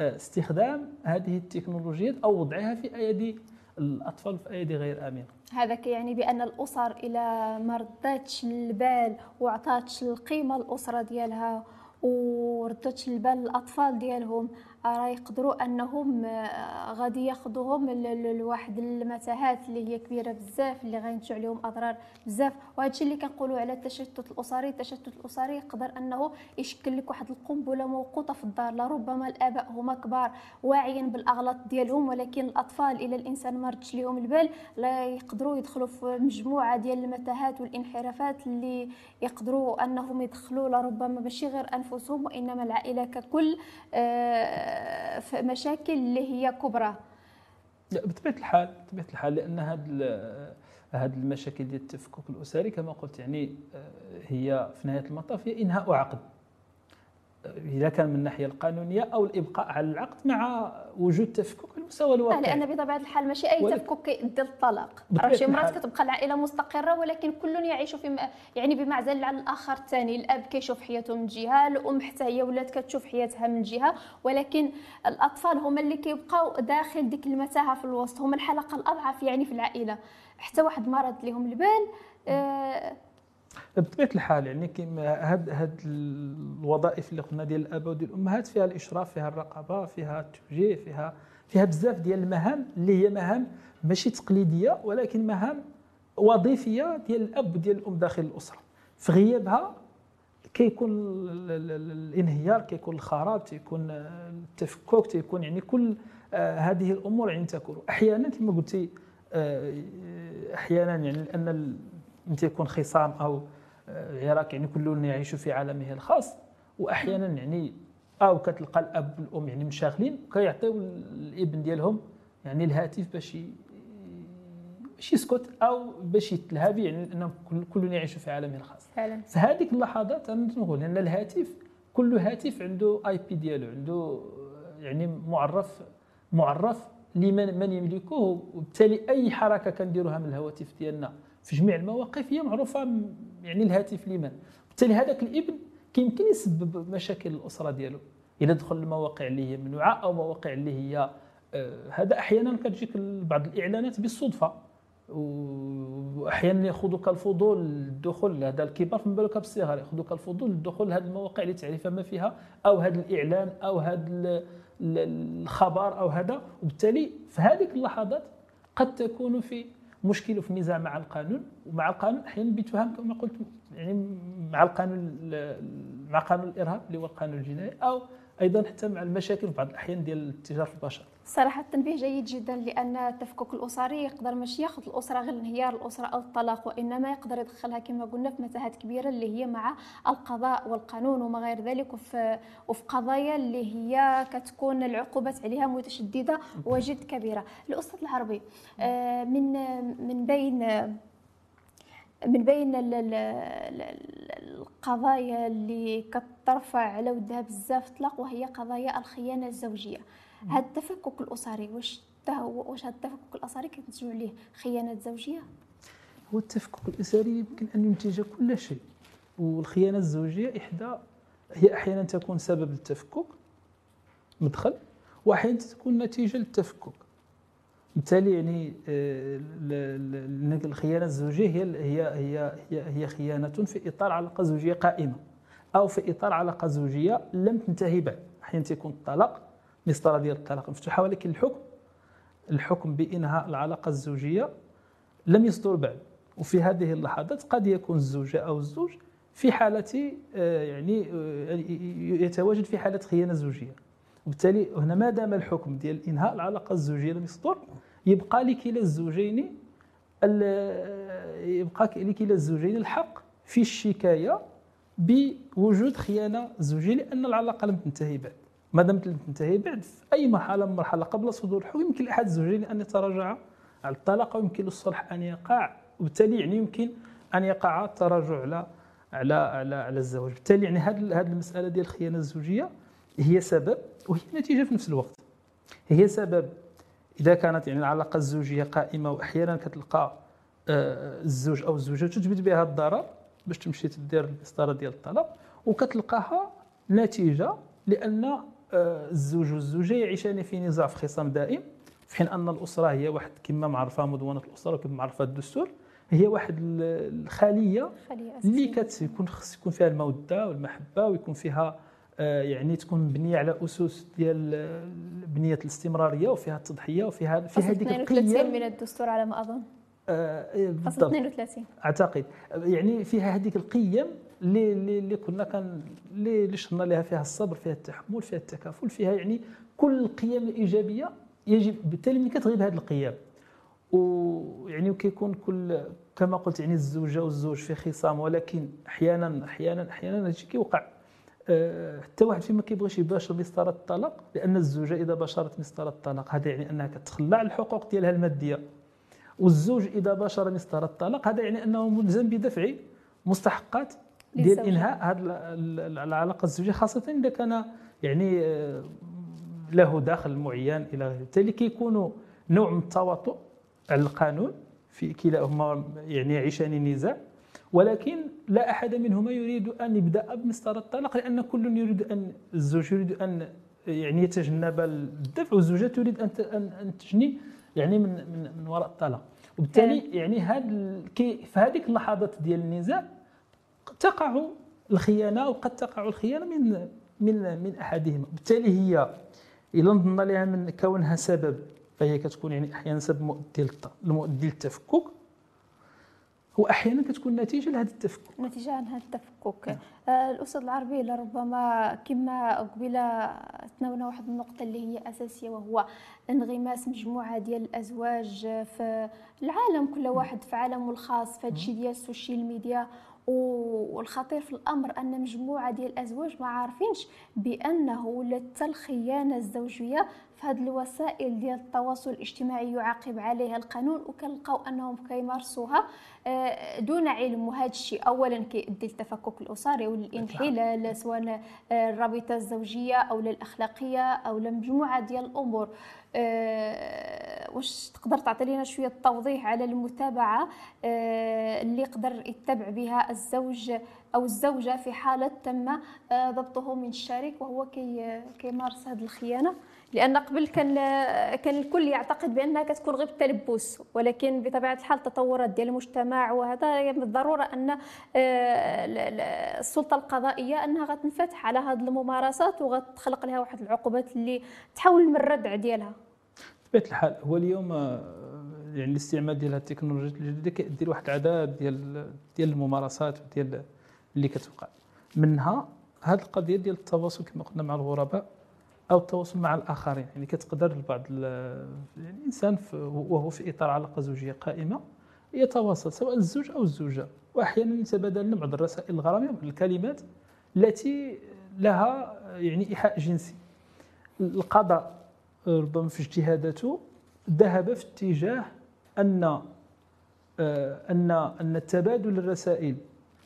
استخدام هذه التكنولوجيات أو وضعها في أيدي الأطفال في أيدي غير آمنة. هذا كيعني بأن الأسر إلى ما رداتش البال وعطاتش القيمة الأسرة ديالها وردتش البال الاطفال ديالهم. راه يقدروا أنهم آه، غادي ياخذوهم لواحد المتاهات اللي هي كبيرة بزاف اللي غينتج عليهم أضرار بزاف. وهذا الشيء اللي كنقولوا على التشتت الأسري. التشتت الأسري يقدر أنه يشكل لك واحد القنبلة موقوتة في الدار. لربما الآباء هما كبار واعيين بالأغلاط ديالهم ولكن الأطفال إلى الإنسان ما ردش لهم البال لا يقدروا يدخلوا في مجموعة ديال المتاهات والانحرافات اللي يقدروا أنهم يدخلوا لربما ماشي غير أنفسهم وإنما العائلة ككل آه في مشاكل اللي هي كبرى. لا بطبيعة الحال بطبيعة الحال لأن هذه هذه المشاكل ديال التفكك الأسري كما قلت يعني آه، هي في نهاية المطاف هي إنهاء عقد. إذا كان من الناحية القانونية أو الإبقاء على العقد مع وجود تفكك على المستوى الواقعي لأن بطبيعة الحال ماشي أي تفكك يدي الطلاق. راه شي؟ مرات كتبقى العائلة مستقرة ولكن كل يعيش في يعني بمعزل على الآخر. الثاني الأب كيشوف حياته من جهة الأم حتى هي ولات كتشوف حياتها من جهة ولكن الأطفال هما اللي كيبقاو داخل ديك المتاهة في الوسط. هما الحلقة الأضعف يعني في العائلة. حتى واحد مرض لهم البال آه بطبيعة الحال يعني كيما هاد هاد الوظائف اللي قلنا ديال الآباء وديال الأمهات فيها الإشراف فيها الرقابة فيها التوجيه فيها فيها بزاف ديال المهام اللي هي مهام ماشي تقليدية ولكن مهام وظيفية ديال الأب وديال الأم داخل الأسرة. في غيابها كيكون الانهيار كيكون الخراب تيكون التفكك تيكون يعني كل آه، هذه الأمور يعني تكون. أحيانا كما قلتي آه، أحيانا يعني لأن انت يكون خصام أو عراك يعني كل يعيش في عالمه الخاص. واحيانا يعني أو كتلقى الأب والأم يعني مشاغلين كيعطيو الابن ديالهم يعني الهاتف باش باش يسكت أو باش يتلهى به يعني أنهم كل يعيش في عالمه الخاص. فعلا. في هذيك اللحظات أنا نقول ان الهاتف كل هاتف عنده آي بي ديالو عنده يعني معرف معرف لمن من يملكه وبالتالي أي حركة كنديروها من الهواتف ديالنا في جميع المواقف هي معروفة يعني الهاتف لمن؟ بالتالي هذاك الابن كيمكن يسبب مشاكل الأسرة ديالو. إلا دخل المواقع اللي هي ممنوعه أو مواقع اللي هي آه هذا أحيانا كتجيك بعض الإعلانات بالصدفة. واحيانا يأخذوك الفضول للدخول هذا الكبار فما بالك بالصغار يأخذوك الفضول للدخول لهذه المواقع لتعرف ما فيها أو هذا الإعلان أو هذا الخبر أو هذا. وبالتالي في هذه اللحظات قد تكون في مشكل في النزاع مع القانون ومع القانون أحيانا بيتفهم كما قلت يعني مع القانون مع قانون الإرهاب اللي هو القانون الجنائي أو أيضا حتى مع المشاكل في بعض الأحيان ديال التجاره في البشر. صراحة التنبيه جيد جدا لأن التفكك الاسري يقدر ماشي ياخذ الأسرة غير انهيار الأسرة أو الطلاق وإنما يقدر يدخلها كما قلنا في متاهات كبيرة اللي هي مع القضاء والقانون وما غير ذلك وفي وفي قضايا اللي هي كتكون العقوبات عليها متشددة وجد كبيرة. الأستاذ العربي آه، من من بين من بين القضايا اللي كترفع على ودها بزاف طلاق وهي قضايا الخيانة الزوجية. هذا التفكك الأسري واش واش هذا التفكك الأسري كنسمعوا ليه؟ خيانة زوجية؟ هو التفكك الأسري يمكن أن ينتج كل شيء والخيانة الزوجية إحدى هي أحيانا تكون سبب التفكك مدخل وأحيانا تكون نتيجة للتفكك. بالتالي يعني آه، الخيانة الزوجية هي هي هي هي, خيانة في إطار علاقة زوجية قائمة أو في إطار علاقة زوجية لم تنتهي بعد أحيانا تكون الطلاق مسطرة ديال الطلاق مفتوحة ولكن الحكم الحكم بإنهاء العلاقة الزوجية لم يصدر بعد. وفي هذه اللحظات قد يكون الزوجه أو الزوج في حالة آه، يعني آه، يتواجد في حالة خيانة زوجية. وبالتالي هنا ما دام الحكم ديال إنهاء العلاقة الزوجية لم يصدر يبقى لكلا الزوجين يبقى لكلا الزوجين الحق في الشكاية بوجود خيانة زوجيه لأن العلاقة لم تنتهي بعد. ما دامت لم تنتهي بعد في أي مرحلة من المرحلة قبل صدور الحكم يمكن لأحد الزوجين أن يتراجع على الطلاق ويمكن للصلح أن يقع وبالتالي يعني يمكن أن يقع التراجع على على على على الزواج. بالتالي يعني هذه هذه المسألة ديال الخيانة الزوجية هي سبب وهي نتيجة في نفس الوقت. هي سبب إذا كانت يعني العلاقة الزوجية قائمة وأحيانا كتلقى آه، الزوج أو الزوجة تجبد بها الضرر باش تمشي تدير المسطرة ديال الطلاق وكتلقاها نتيجة لأن آه، الزوج والزوجة يعيشان في نزاع في خصام دائم في حين أن الأسرة هي واحد كما معرفه مدونة الأسرة وكما معرفه الدستور هي واحد الخلية اللي كتكون خص يكون فيها المودة والمحبة ويكون فيها يعني تكون مبنية على أسس ديال بنيه الاستمرارية وفيها التضحية وفيها في هذيك القيم. من الدستور على ما أظن. آه إيه، بالضبط. 32 أعتقد. يعني فيها هذيك القيم اللي اللي كنا كان اللي شرنا لها فيها الصبر فيها التحمل فيها التكافل فيها يعني كل القيم الإيجابية يجب بالتالي ملي كتغيب هذه القيم. ويعني وكيكون كل كما قلت يعني الزوجة والزوج في خصام ولكن أحيانا أحيانا أحيانا هادشي كيوقع آه، حتى واحد فيما كيبغيش يباشر مسطرة الطلاق لأن الزوجة إذا باشرت مسطرة الطلاق هذا يعني أنها كتخلع الحقوق ديالها المادية. والزوج إذا باشر مسطرة الطلاق هذا يعني أنه ملزم بدفع مستحقات ديال إنهاء هذه العلاقة الزوجية خاصة إذا كان يعني آه، له دخل معين إلى غيره. بالتالي كيكونوا نوع من التواطؤ على القانون في كلاهما يعني يعيشان النزاع ولكن لا أحد منهما يريد أن يبدأ بمسطره الطلاق لأن كل يريد أن الزوج يريد أن يعني يتجنب الدفع والزوجة تريد أن أن تجني يعني من من, من وراء الطلاق. وبالتالي يعني هاد في هذيك اللحظات ديال النزاع تقع الخيانة وقد تقع الخيانة من من من أحدهما. بالتالي هي الا نظن لها من كونها سبب فهي كتكون يعني أحيانا سبب مؤدي للتفكك. وأحيانا كتكون نتيجة لهذا التفكك. نتيجة عن هذا التفكك. نعم. آه الأستاذ العربي لربما كما قبيله تناولنا واحد النقطة اللي هي أساسية وهو انغماس مجموعة ديال الأزواج في العالم كل واحد في عالمه الخاص في هذا الشيء ديال ال social media. والخطير في الأمر أن مجموعة ديال الأزواج ما عارفينش بأنه ولات الخيانه الزوجية في هذه الوسائل ديال التواصل الاجتماعي يعاقب عليها القانون وكنلقاو أنهم كيمارسوها آه، دون علم. وهذا الشيء اولا كيؤدي للتفكك الاسري والانحلال سواء الرابطة الزوجية أو الأخلاقية أو مجموعة ديال الأمور. أه واش تقدر تعطي لنا شوية توضيح على المتابعة أه اللي يقدر يتبع بها الزوج أو الزوجة في حالة تم آه، ضبطه من الشريك وهو كي كيمارس هذه الخيانة؟ لأن قبل كان كان الكل يعتقد بأنها كتكون غير التلبس ولكن بطبيعة الحال التطورات ديال المجتمع وهذا بالضرورة أن آه، السلطة القضائية أنها غتنفتح على هذه الممارسات وغتخلق لها واحد العقوبات اللي تحاول من الردع ديالها. بطبيعة الحال هو اليوم آه، يعني الاستعمال ديال التكنولوجيا الجديدة كيدير واحد العدد ديال ديال الممارسات ديال اللي كتوقع. منها هذه القضية ديال التواصل كما قلنا مع الغرباء. أو التواصل مع الآخرين يعني كتقدر البعض يعني الانسان وهو في إطار علاقة زوجية قائمة يتواصل سواء الزوج أو الزوجة. واحيانا يتبادل بعض الرسائل الغرامية بعض الكلمات التي لها يعني إيحاء جنسي. القضاء ربما في اجتهاداته ذهب في اتجاه أن آه، أن أن تبادل الرسائل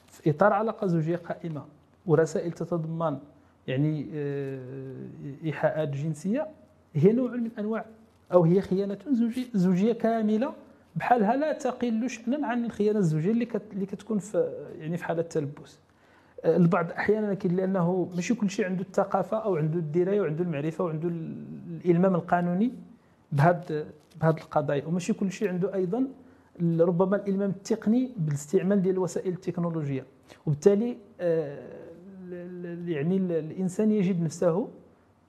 في إطار علاقة زوجية قائمة ورسائل تتضمن يعني آه، إيحاءات جنسية هي نوع من أنواع أو هي خيانة زوجيه زوجية كاملة. بحالها لا تقل شأنا عن الخيانة الزوجية اللي اللي كتكون في يعني في حالة التلبس. آه، البعض أحيانا لأنه ماشي كل شيء عنده الثقافة أو عنده الدراية وعنده المعرفة وعنده الإلمام القانوني بهذا بهذه القضايا. وماشي كل شيء عنده أيضا ربما الإلمام التقني بالاستعمال ديال الوسائل التكنولوجيه وبالتالي آه، يعني الإنسان يجد نفسه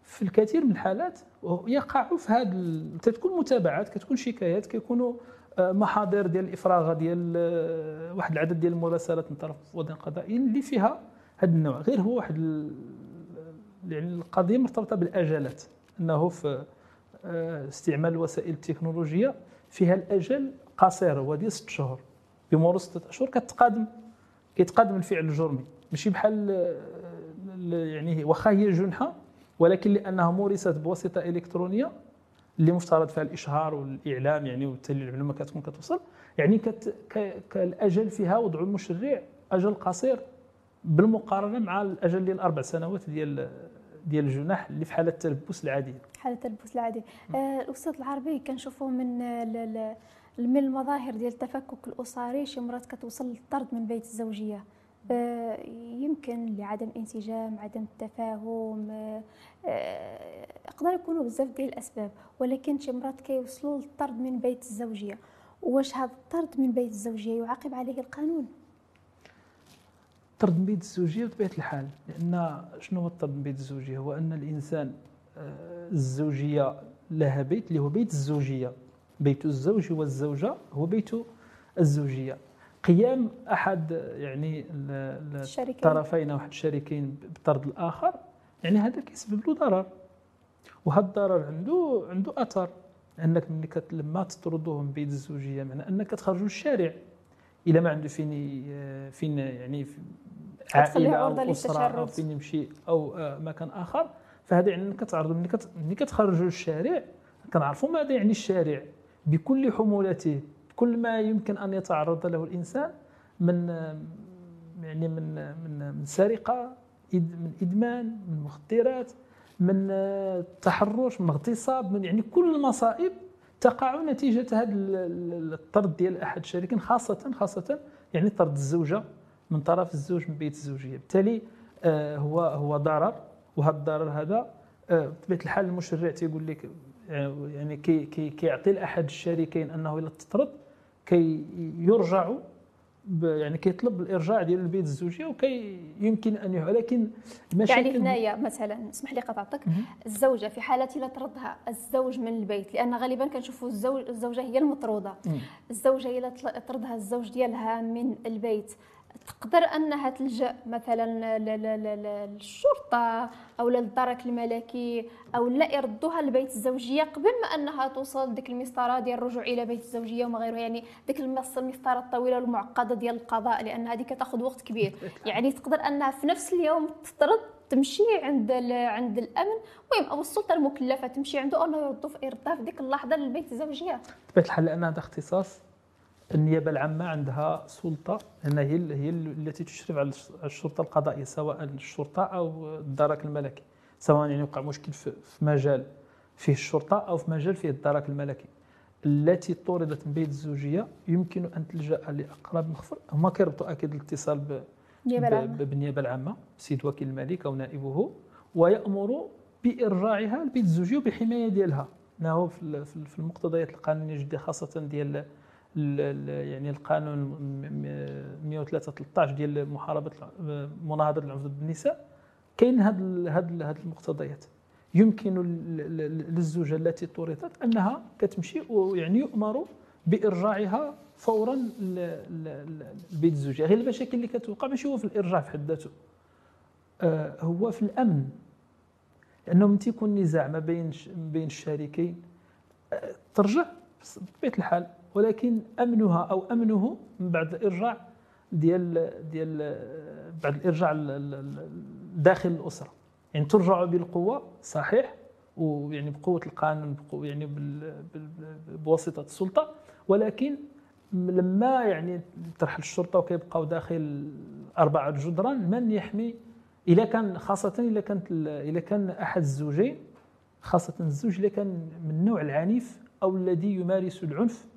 في الكثير من الحالات يقع في هذا تكون متابعات كتكون شكايات كيكونوا آه، محاضر ديال الافراغ ديال آه، واحد العدد ديال المراسلات من طرف وضع قضائي اللي فيها هذا النوع. غير هو واحد يعني القضية مرتبطة بالأجالات أنه في آه، استعمال الوسائل التكنولوجيه فيها الأجل قصير هو ديال ست شهور. بمرور ستة أشهر كتقادم كيتقادم الفعل الجرمي. ماشي بحال يعني واخا هي جنحة ولكن لأنها مورست بواسطة إلكترونية اللي مفترض فيها الإشهار والإعلام يعني وبالتالي المعلومه كتكون كتوصل. يعني كت كالأجل فيها وضع المشرع أجل قصير بالمقارنة مع الأجل ديال أربع سنوات ديال ديال الجناح اللي في حالة التلبس العاديه حالة التلبس العاديه آه الأستاذ العربي كنشوفوا من من المظاهر ديال التفكك الأسري شي مرات كتوصل للطرد من بيت الزوجية. يمكن لعدم انسجام عدم التفاهم آه، يقدر يكونوا بزاف ديال الأسباب ولكن شي مرات كيوصلوا للطرد من بيت الزوجية. واش هذا الطرد من بيت الزوجية يعاقب عليه القانون؟ طرد من بيت الزوجية بطبيعة الحال لأن شنو هو الطرد من بيت الزوجية؟ هو أن الإنسان الزوجية لها بيت اللي هو بيت الزوجية. بيت الزوج والزوجة هو بيت الزوجية. قيام أحد يعني الطرفين أو أحد الشريكين بطرد الآخر يعني هذا كيسبب له ضرر. وهذا الضرر عنده عنده أثر أنك ملي لما تطردوه من بيت الزوجية معنى أنك تخرجوا للشارع إلى ما عنده فين فين يعني عائلة أو أسرة أو فين يمشي أو آه، مكان آخر. فهذا يعني أنك تعرضوا ملي كتخرجوا للشارع كنعرفوا ماذا يعني الشارع؟ بكل حمولته كل ما يمكن أن يتعرض له الإنسان من يعني من من من سرقة من إدمان من مخدرات من تحرش من اغتصاب من يعني كل المصائب تقع نتيجة هذا الطرد ديال أحد الشريكين خاصة خاصة يعني طرد الزوجة من طرف الزوج من بيت الزوجية. بالتالي آه، هو هو ضرر وهذا الضرر هذا آه، بطبيعة الحال المشرع تيقول لك آه، يعني كي كي كيعطي لأحد الشريكين أنه إلا تطرد كي يرجعوا يعني كيطلب الإرجاع ديال البيت الزوجيه وكي يمكن أن ولكن المشاكل يعني هنايا مثلا اسمح لي قطعتك. الزوجة في حالة لا طردها الزوج من البيت لأن غالبا كنشوفوا الزوج الزوجة هي المطرودة. الزوجة هي طردها الزوج ديالها من البيت تقدر أنها تلجأ مثلا للشرطة أو للدرك الملكي أو لا يردوها لبيت الزوجية قبل ما أنها توصل ديك المسطرة ديال الرجوع إلى بيت الزوجية وما غيره يعني ديك المسطرة الطويلة والمعقدة ديال القضاء لأن هذه كتاخذ وقت كبير. يعني تقدر أنها في نفس اليوم تطرد تمشي عند عند الأمن. المهم أو السلطة المكلفة تمشي عنده إنه يردها في ديك اللحظة للبيت الزوجية. بطبيعة الحال لأن هذا اختصاص النيابة العامة عندها سلطة لأن هي هي التي تشرف على الشرطة القضائية سواء الشرطة أو الدرك الملكي. سواء يعني وقع مشكل في مجال فيه الشرطة أو في مجال فيه الدرك الملكي. التي طردت من بيت الزوجية يمكن أن تلجأ لأقرب مخفر. هما كيربطوا أكيد الاتصال بالنيابة العامة. سيد وكيل الملك أو نائبه ويأمر بإرجاعها لبيت الزوجية وبحماية ديالها. إنه في المقتضيات القانونية جدا خاصة ديال يعني القانون 103 13 ديال محاربة مناهضة العنف ضد النساء كاين هاد هاد هاد المقتضيات. يمكن للزوجة التي طردت أنها كتمشي ويعني يؤمر بإرجاعها فورا لبيت الزوجيه غير المشاكل اللي كتوقع ماشي هو في الإرجاع في حد ذاته آه هو في الأمن. لأنه من تيكون نزاع ما بين بين الشريكين آه ترجع بطبيعة الحال ولكن أمنها أو أمنه من بعد الإرجاع ديال ديال بعد الإرجاع داخل الأسرة. يعني ترجع بالقوة صحيح ويعني بقوة القانون بقوة يعني بواسطة السلطة ولكن لما يعني ترحل الشرطة وكيبقاو داخل اربعه جدران من يحمي؟ اذا كان خاصة اذا كانت اذا كان أحد الزوجين خاصة الزوج اذا كان من النوع العنيف أو الذي يمارس العنف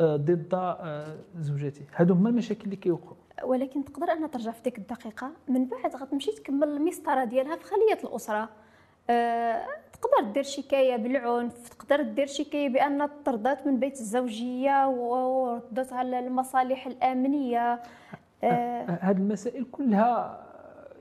ضد آه، زوجته هادو هما المشاكل اللي كيوقعوا ولكن تقدر انها ترجع في ديك الدقيقة. من بعد غتمشي تكمل المسطرة ديالها في خلية الأسرة. أه تقدر دير شكاية بالعنف تقدر دير شكاية بأن طردات من بيت الزوجية وردتها للمصالح الأمنية. أه هذه المسائل كلها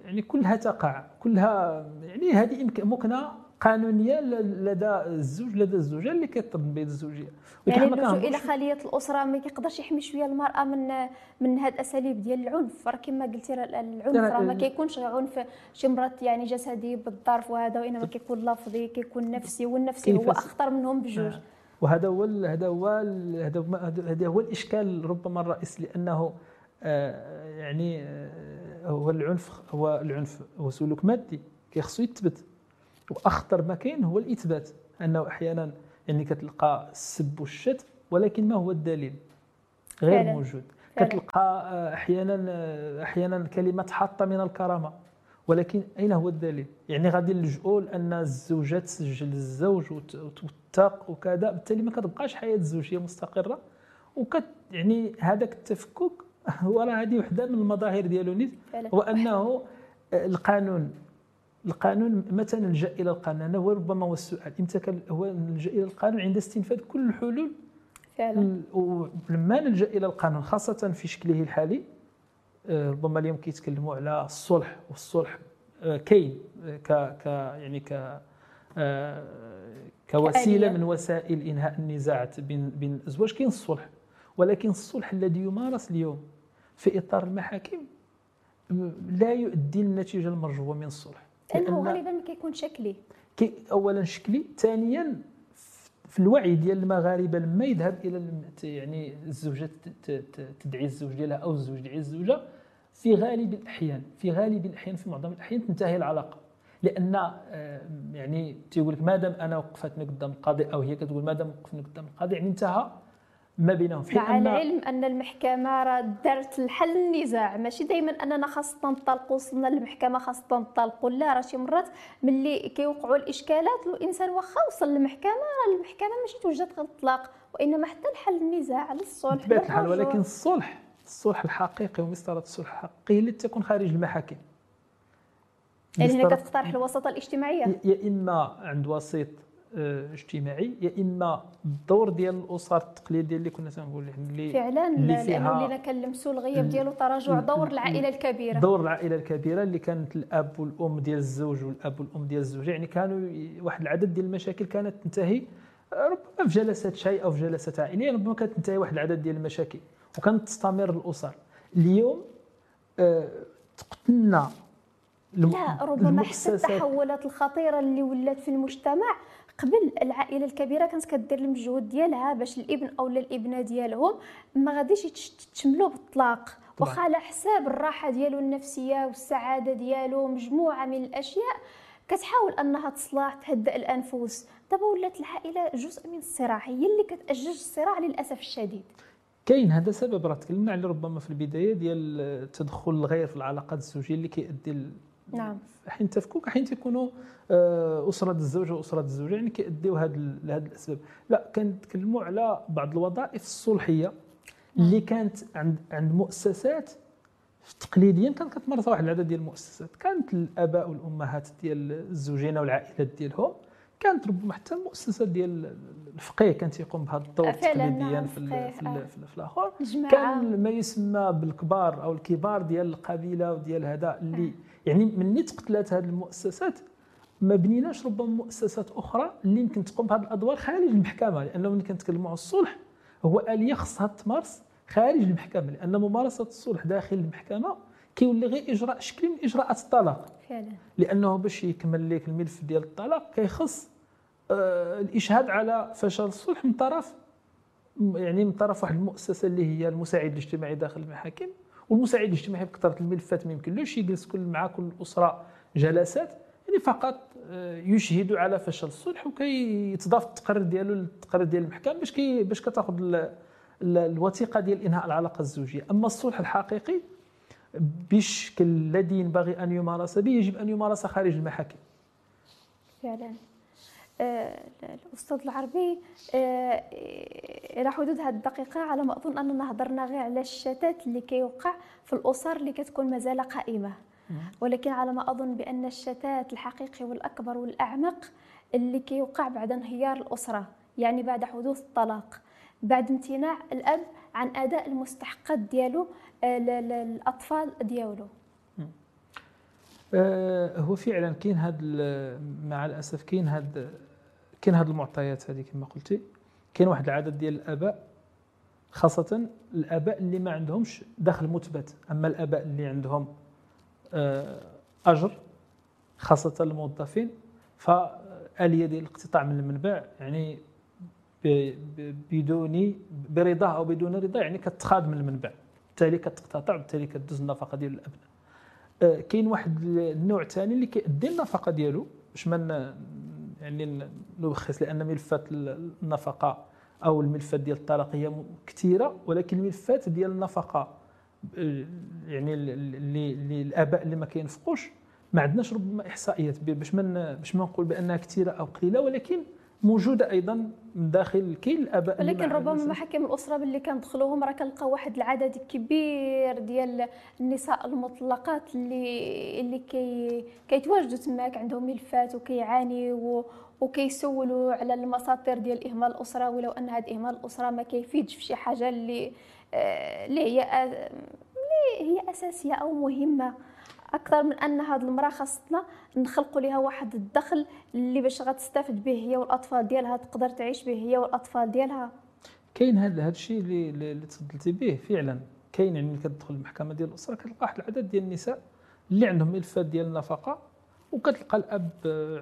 يعني كلها تقع. كلها يعني هذه ممكنة قانونية لدى الزوج لدى الزوجة اللي كيطلب بين الزوجية. يعني اللجوء إلى خلية الأسرة ما كيقدرش يحمي شوية المرأة من من هاد الأساليب ديال العنف. راه كما قلتي العنف راه ما كيكونش عنف شي مرات يعني جسدي بالظرف وهذا وإنما كيكون لفظي كيكون نفسي والنفسي هو أخطر منهم بجوج. آه. وهذا هو هذا هو هذا هذا هو الإشكال ربما الرئيسي لأنه آه يعني آه هو العنف هو العنف هو سلوك مادي. كيخصو يثبت وأخطر ما كاين هو الإثبات أنه أحيانا يعني كتلقى السب والشتم ولكن ما هو الدليل غير فعلا. موجود فعلا. كتلقى آه، أحيانا آه، أحيانا كلمه حاطة من الكرامة ولكن أين هو الدليل يعني غادي نلجؤوا لأن الزوجه تسجل الزوج وتوثق وكذا بالتالي ما كتبقاش حياة الزوجيه مستقرة وكت يعني هذاك التفكك هو راه هذه وحدة من المظاهر ديالو نيت هو انه القانون القانون متى نلجأ إلى القانون هو ربما هو السؤال. إمتى هو نلجأ إلى القانون عند استنفاذ كل الحلول. فعلا. ولما نلجأ إلى القانون خاصة في شكله الحالي آه، ربما اليوم كيتكلموا على الصلح والصلح آه، كاين آه، ك ك يعني ك كوسيلة من وسائل إنهاء النزاعات بين بين الازواج كاين الصلح ولكن الصلح الذي يمارس اليوم في إطار المحاكم لا يؤدي النتيجه المرجوة من الصلح. لأنه غالبا ما كيكون شكلي. كي اولا شكلي ثانيا في الوعي ديال المغاربة لما يذهب إلى يعني الزوجة تدعي الزوج ديالها أو الزوج يدعي الزوجة في غالب الأحيان في غالب الأحيان في معظم الأحيان تنتهي العلاقة. لأن آه، يعني تيقول لك مادام أنا وقفتني قدام القاضي أو هي كتقول مادام وقفني قدام القاضي يعني انتهى ما بينهم. في مع العلم أن المحكمة راه دارت الحل النزاع. ماشي دائما أننا خاصنا نطلقوا وصلنا للمحكمة خاصنا نطلقوا لا راه شي مرات ملي كيوقعوا الإشكالات الإنسان واخا وصل للمحكمة راه المحكمة ماشي توجد غير الطلاق وإنما حتى الحل النزاع على الصلح الحال ولكن الصلح الصلح الحقيقي ومسطرة الصلح الحقيقي اللي تكون خارج المحاكم. يعني هنا كتقترح الوساطة الاجتماعية. يا إما عند وسيط اجتماعي يا إما الدور ديال الأسر التقليدية اللي كنا تنقول اللي فعلا اللي فيها لأنه كنلمسوا الغياب ديالو تراجع دور العائلة الكبيرة. دور العائلة الكبيرة اللي كانت الأب والأم ديال الزوج والأب والأم ديال الزوجه يعني كانوا واحد العدد ديال المشاكل كانت تنتهي ربما في جلسات شاي أو في جلسات عائليه ربما كانت تنتهي واحد العدد ديال المشاكل. وكانت تستمر الأسر. اليوم آه تقتلنا لا ربما حتى التحولات الخطيرة اللي ولات في المجتمع قبل العائلة الكبيرة كانت كدير المجهود ديالها باش الابن أو الابنة ديالهم ما غاديش يتشملوا بالطلاق واخا على حساب الراحة ديالو النفسية والسعادة ديالو مجموعة من الأشياء كتحاول أنها تصلح تهدئ الأنفس. دابا ولات العائلة جزء من الصراع هي اللي كتأجج الصراع للأسف الشديد. كاين هذا سبب راه تكلمنا عليه ربما في البداية ديال تدخل الغير في العلاقات الزوجية اللي كيؤدي نعم حين تفكوك حين تيكونوا آه، أسرة الزوج وأسرة الزوجة يعني كيأديو هذه لهذه الأسباب لا كنتكلموا على بعض الوظائف الصلحية اللي نعم. كانت عند عند مؤسسات تقليديا كانت كتمارسها واحد العدد ديال المؤسسات كانت الآباء والأمهات ديال الزوجين والعائلات ديالهم كانت ربما حتى المؤسسات ديال الفقيه كان تيقوم بهذا الدور تقليديا نعم في, في, آه. في, في الآخر كان ما يسمى بالكبار أو الكبار ديال القبيلة وديال هذا اللي آه. يعني مني تقتلات هذه المؤسسات ما بنيناش ربما مؤسسات أخرى اللي يمكن تقوم بهذه الأدوار خارج المحكمة لأنه ملي كنتكلموا على الصلح هو آلية خصها تمارس خارج المحكمة لأن ممارسة الصلح داخل المحكمة كيولي غير إجراء شكل من إجراءات الطلاق. فعلا. لأنه باش يكمل لك الملف ديال الطلاق كيخص آه الإشهاد على فشل الصلح من طرف يعني من طرف واحد المؤسسة اللي هي المساعد الاجتماعي داخل المحاكم. والمساعد الاجتماعي بكثرة الملفات ما يمكنلوش يجلس كل مع كل أسرة جلسات يعني فقط آه، يشهد على فشل الصلح وكيتضاف التقرير ديالو للتقرير ديال المحكمة باش كي باش كتاخذ الوثيقة ديال إنهاء العلاقة الزوجية. أما الصلح الحقيقي بالشكل الذي ينبغي أن يمارس به يجب أن يمارس خارج المحاكم. فعلا. الأستاذ العربي آه، إلى حدود هذه الدقيقة على ما أظن أننا هضرنا غير على الشتات اللي كيوقع في الأسر اللي كتكون مازال قائمة. ولكن على ما أظن بأن الشتات الحقيقي والأكبر والأعمق اللي كيوقع بعد انهيار الأسرة يعني بعد حدوث الطلاق. بعد امتناع الأب عن أداء المستحقات ديالو آه، للأطفال ديالو. آه، هو فعلا كاين هذا مع الأسف كاين هذا كاين هذه المعطيات هذه كما قلتي. كاين واحد العدد ديال الآباء خاصة الآباء اللي ما عندهمش دخل مثبت. أما الآباء اللي عندهم آه، أجر خاصة الموظفين فآلية ديال الاقتطاع من المنبع يعني بدون برضاه أو بدون رضا يعني كتخاد من المنبع. بالتالي كتقتطع بالتالي كدوز النفقة ديال الأبناء. آه، كاين واحد النوع ثاني اللي كيأدي النفقة ديالو باش ما يعني نلخص لأن ملفات النفقة أو الملفات ديال الطلاق هي كثيره ولكن الملفات ديال النفقة يعني اللي الآباء اللي ما كينفقوش ما عندناش ربما إحصائيات باش ما باش ما نقول بأنها كثيره أو قليلة ولكن موجوده أيضا من داخل كاين الاباء ولكن ربما محاكم الأسرة باللي كندخلوهم راه كنلقاو واحد العدد كبير ديال النساء المطلقات اللي اللي كي كيتواجدوا تماك عندهم ملفات وكيعانيوا وكيسولوا على المساطر ديال الاهمال الاسروي لو أن هذا الاهمال الأسرة ما كيفيدش في شي حاجة اللي آه، اللي هي اللي هي أساسية أو مهمة. أكثر من أن هذه المرأة خاصنا نخلقوا لها واحد الدخل اللي باش غتستافد به هي والأطفال ديالها تقدر تعيش به هي والأطفال ديالها. كاين هذا الشيء اللي اللي تفضلتي به فعلا. كاين يعني كتدخل المحكمة ديال الأسرة كتلقى واحد العدد ديال النساء اللي عندهم ملفات ديال النفقة وكتلقى الأب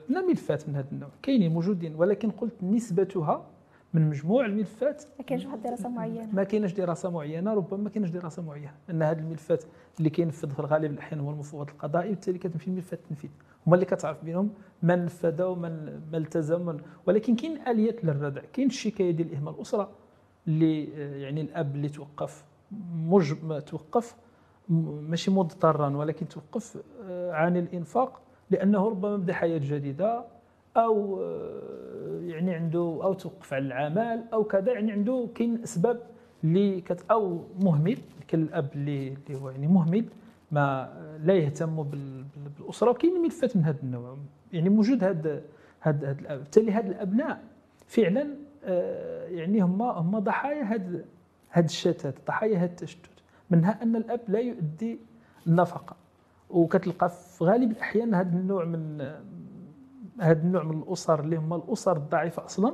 عندنا ملفات من هذا النوع. كاينين موجودين ولكن قلت نسبتها من مجموع الملفات. ما كاينش واحد الدراسه معينة. ما كاينش دراسة معينة ربما ما كاينش دراسة معينة. أن هذه الملفات اللي كينفذ في الغالب الأحيان هو المفوض القضائي وبالتالي كتمشي الملفات التنفيذ هما اللي كتعرف بينهم من نفذ ومن ما التزم. ولكن كاين آليات للردع. كاين الشكايه ديال اهمال الأسرة اللي يعني الأب اللي توقف مج توقف ماشي مضطرا ولكن توقف آه، عن الإنفاق لأنه ربما بدأ حياة جديدة. أو آه، يعني عنده أو توقف على العمل أو كذا يعني عنده كاين اسباب اللي كت أو مهمل كالاب اللي اللي هو يعني مهمل ما لا يهتم بالأسرة. وكاين ملفات من هذا النوع يعني موجود هذا هذا هذا بالتالي هاد الأبناء فعلا آه، يعني هما هما ضحايا هذا هذا الشتات ضحايا هذا التشتت منها أن الأب لا يؤدي النفقة. وكتلقى في غالب الأحيان هذا النوع من هذا النوع من الأسر اللي هما الأسر الضعيفة أصلا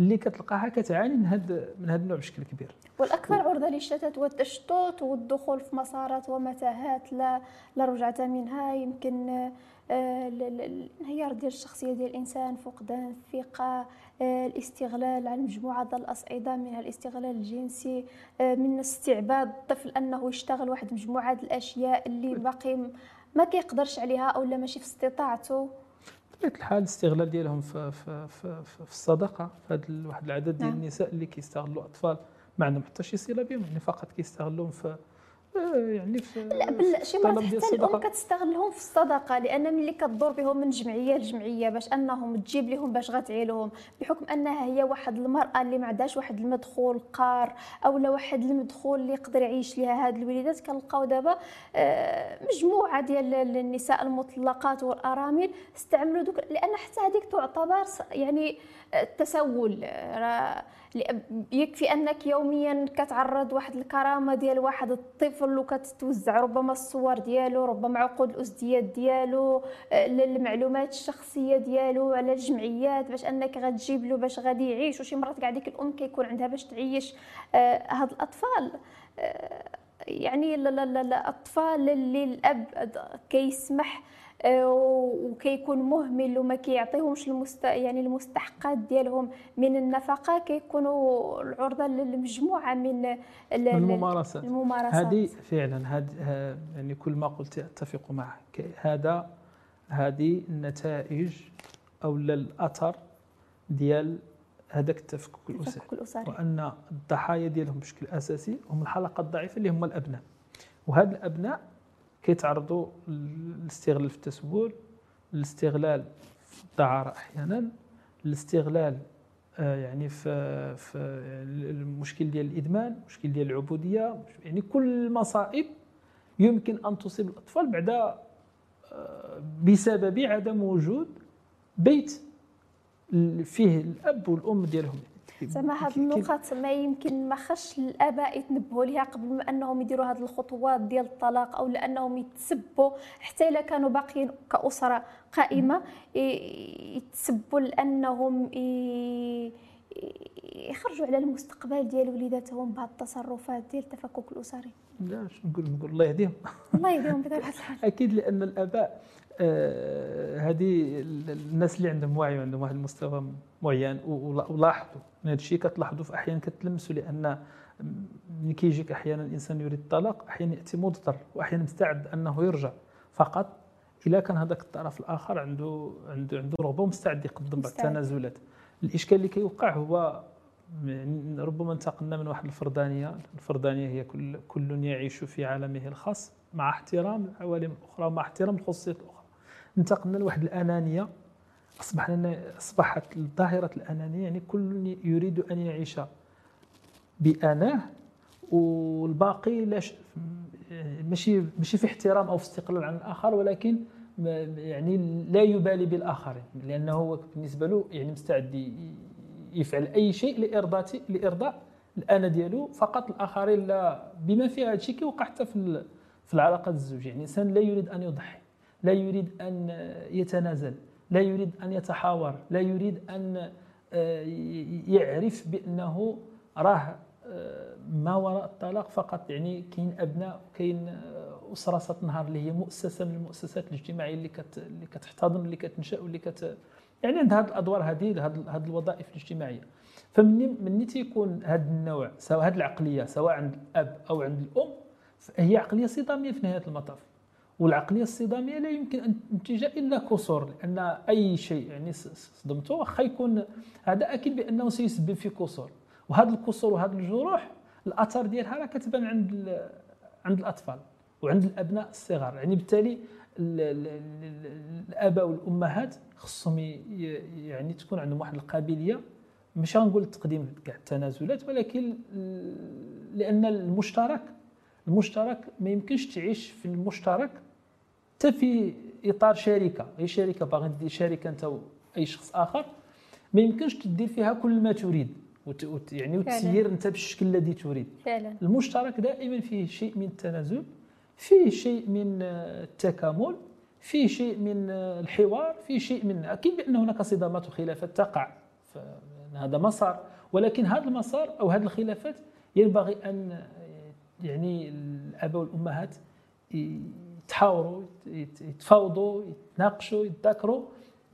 اللي كتلقاها كتعاني من هذا من هذا النوع بشكل كبير. والأكثر عرضة للشتات والتشتت والدخول في مسارات ومتاهات لا لا رجعة منها. يمكن الانهيار ديال الشخصية ديال الإنسان فقدان الثقة آه، الاستغلال على مجموعة ديال الأصعدة منها الاستغلال الجنسي آه، من استعباد الطفل أنه يشتغل واحد مجموعة الأشياء اللي باقي ما كيقدرش عليها أو لا ماشي في استطاعته. بطبيعة الحال الاستغلال ديالهم في, في, في, في الصدقة في هذا واحد العدد ديال نعم. النساء اللي كيستغلوا اطفال ما عندهم حتى شي صلة بهم يعني فقط كيستغلوهم في يعني في لا بل شي مرات حتى الأم كتستغلهم في الصدقة لأن ملي كدور بهم من جمعية لجمعية باش أنهم تجيب لهم باش غتعيلهم بحكم أنها هي واحد المرأة اللي ما عندهاش واحد المدخول قار أو لا واحد المدخول اللي يقدر يعيش لها هاد الوليدات كنلقاو دابا آه، مجموعة ديال النساء المطلقات والأرامل استعملوا دوك لأن حتى هذيك تعتبر يعني التسول يكفي أنك يوميا كتعرض واحد الكرامة ديال واحد الطفل وكتوزع ربما الصور ديالو ربما عقود الأسديات ديالو المعلومات الشخصية ديالو على الجمعيات باش أنك غتجيب له باش غادي يعيش. وشي مرات كاع ديك الأم كيكون عندها باش تعيش آه، هاد الأطفال. آه، يعني الاطفال اللي الأب كيسمح آه، وكيكون مهمل وما كيعطيهمش المست... يعني المستحقات ديالهم من النفقة كيكونوا العرضة لمجموعه من الممارسات. الممارسات. هذه فعلا هذه يعني كل ما قلت أتفق معك هذا هذه النتائج أو الأثر ديال هذاك التفكك الأسري. وأن الضحايا ديالهم بشكل أساسي هم الحلقة الضعيفة اللي هم الأبناء. وهاد الأبناء كيتعرضوا للاستغلال في التسول الاستغلال في الدعارة أحيانا الاستغلال آه، يعني في في المشكل ديال الإدمان المشكل ديال العبودية يعني كل المصائب يمكن أن تصيب الأطفال بعد آه، بسبب عدم وجود بيت فيه الأب والأم ديالهم. زعما هاد النقط ما يمكن ما خش الآباء يتنبهوا لها قبل ما أنهم يديروا هاد الخطوات ديال الطلاق أو لأنهم يتسبوا حتى إلا كانوا باقيين كأسرة قائمة يتسبوا لأنهم يخرجوا على المستقبل ديال وليداتهم بهذه التصرفات ديال التفكك الأسري. لا نقول نقول الله يهديهم. الله يهديهم بطبيعة الحال. أكيد لأن الآباء هذه الناس اللي عندهم وعي وعندهم واحد المستوى معين ولاحظوا. من هذا الشيء كتلاحظوا في أحيان كتلمسوا لأن ملي كيجيك أحيانا الإنسان يريد الطلاق أحيانا يأتي مضطر وأحيانا مستعد أنه يرجع. فقط إلا كان هذاك الطرف الآخر عنده عنده عنده رغبة ومستعد يقدم بعض التنازلات. الإشكال اللي كيوقع هو يعني ربما انتقلنا من واحد الفردانية. الفردانية هي كل كل يعيش في عالمه الخاص مع احترام العوالم الأخرى ومع احترام الخصوصيات الاخرى انتقلنا لواحد الأنانية. اصبح لنا أصبحت ظاهره الأنانية يعني كل يريد أن يعيش بأناه والباقي لا ماشي ماشي في احترام أو في استقلال عن الآخر ولكن يعني لا يبالي بالاخرين لأنه هو بالنسبة له يعني مستعد يفعل أي شيء لارضاء لإرضاء الانا ديالو. فقط الآخرين لا بما فيها هذا الشيء كيوقع حتى في في العلاقات الزوجيه يعني الإنسان لا يريد أن يضحي. لا يريد أن يتنازل لا يريد أن يتحاور لا يريد أن آه، يعرف بأنه راه آه، ما وراء الطلاق فقط يعني كاين أبناء وكاين آه، أسرة ستنهار اللي هي مؤسسة من المؤسسات الاجتماعية اللي كت اللي كتحتضن اللي كتنشأ واللي كت يعني عندها هذه الأدوار هذه هذه الوظائف الاجتماعية. فمني مني تيكون هذا النوع سواء هذه العقلية سواء عند الأب أو عند الأم هي عقلية صدامية في نهاية المطاف. والعقلية الصدامية لا يمكن أن تنتج إلا كسور لأن أي شيء يعني صدمته واخا يكون هذا أكيد بأنه سيسبب في كسور وهذا الكسور وهذه الجروح الأثار ديالها راه كتبان عند عند الأطفال وعند الأبناء الصغار. يعني بالتالي الآباء والأمهات خصهم يعني تكون عندهم واحد القابلية. مش غنقول تقديم كاع التنازلات ولكن لأن المشترك المشترك ما يمكنش تعيش في المشترك حتى في إطار شركة. اي شركة باغي دير شركة أنت أي شخص آخر. ما يمكنش تدير فيها كل ما تريد. وت يعني وتسير أنت بالشكل الذي تريد. فعلا. المشترك دائما فيه شيء من التنازل فيه شيء من التكامل فيه شيء من الحوار فيه شيء من أكيد بأن هناك صدامات وخلافات تقع هذا مسار. ولكن هذا المسار أو هذه الخلافات ينبغي أن يعني الآباء والأمهات يتحاوروا يتفاوضوا يتناقشوا يتذاكروا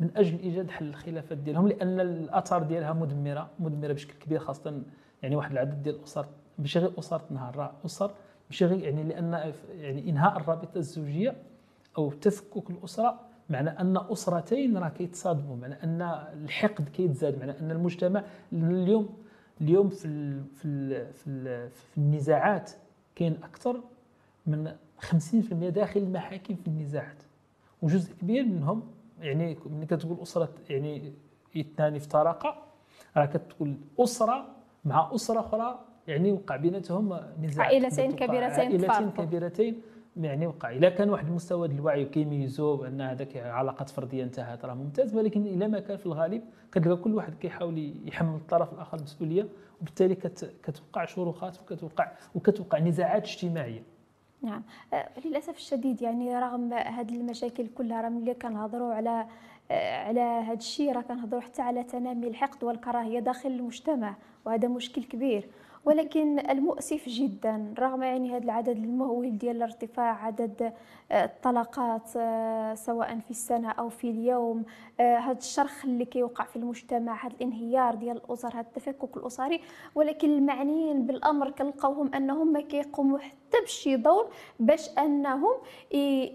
من أجل إيجاد حل الخلافات ديالهم لأن الآثار ديالها مدمرة مدمرة بشكل كبير خاصة يعني واحد العدد ديال الأسر ماشي غير أسر تنهار راه أسر ماشي غير يعني لأن يعني إنهاء الرابطة الزوجية أو تفكك الأسرة معنى أن أسرتين راه كيتصادموا معنى أن الحقد كيتزاد معنى أن المجتمع اليوم اليوم في ال في ال في, ال في النزاعات كاين أكثر من 50% داخل المحاكم في النزاعات. وجزء كبير منهم يعني ملي كتقول أسرة يعني اثنان افترقا راه كتقول أسرة مع أسرة أخرى يعني وقع بيناتهم نزاع عائلتين كبيرتين عائلتين كبيرتين يعني وقع. إلا كان واحد المستوى ديال الوعي وكيميزوا بأن هذاك علاقات فردية انتهت راه ممتاز. ولكن إلا ما كان في الغالب كتلقى كل واحد كيحاول يحمل الطرف الآخر المسؤوليه وبالتالي كتوقع شروخات وكتوقع وكتوقع نزاعات اجتماعية. نعم. أه، للأسف الشديد يعني رغم هذه المشاكل كلها راه ملي كنهضروا على أه، على هذا الشيء راه كنهضروا حتى على تنامي الحقد والكراهية داخل المجتمع وهذا مشكل كبير. ولكن المؤسف جدا رغم يعني هذا العدد المهول ديال ارتفاع عدد آه، الطلقات آه، سواء في السنة أو في اليوم هذا آه، الشرخ اللي كيوقع في المجتمع هذا الانهيار ديال الأسر هذا التفكك الأسري. ولكن المعنيين بالأمر كنلقاوهم أنهم ما كيقوموا حتى بشي دور باش أنهم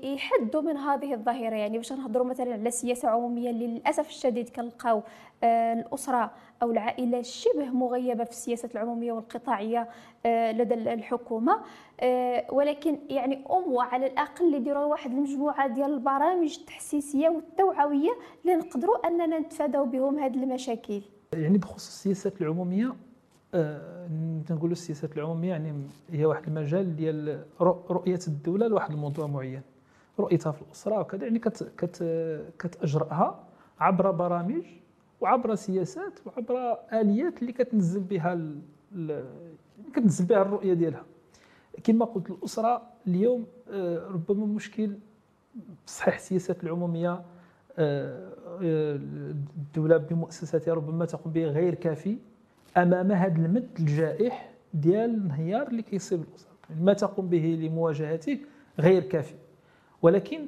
يحدوا من هذه الظاهرة. يعني باش نهضروا مثلا على سياسة عمومية للأسف الشديد كنلقاو الأسرة أو العائلة شبه مغيبة في السياسات العمومية والقطاعية آه، لدى الحكومة. آه، ولكن يعني أم على الأقل يديروا واحد المجموعة ديال البرامج التحسيسية والتوعوية اللي نقدروا أننا نتفاداو بهم هذه المشاكل. يعني بخصوص السياسات العمومية آه نقولوا السياسات العمومية يعني هي واحد المجال ديال رؤية الدولة لواحد الموضوع معين. رؤيتها في الأسرة وكذا يعني كت كت كتأجرها عبر برامج وعبر سياسات وعبر آليات اللي كتنزل بها كتنزل بها الرؤية ديالها. كما قلت الأسرة اليوم آه، ربما مشكل صحيح السياسات العمومية آه، الدولة بمؤسساتها ربما تقوم به غير كافي أمام هذا المد الجائح ديال الانهيار اللي كيصيب الاسره يعني ما تقوم به لمواجهته غير كافي. ولكن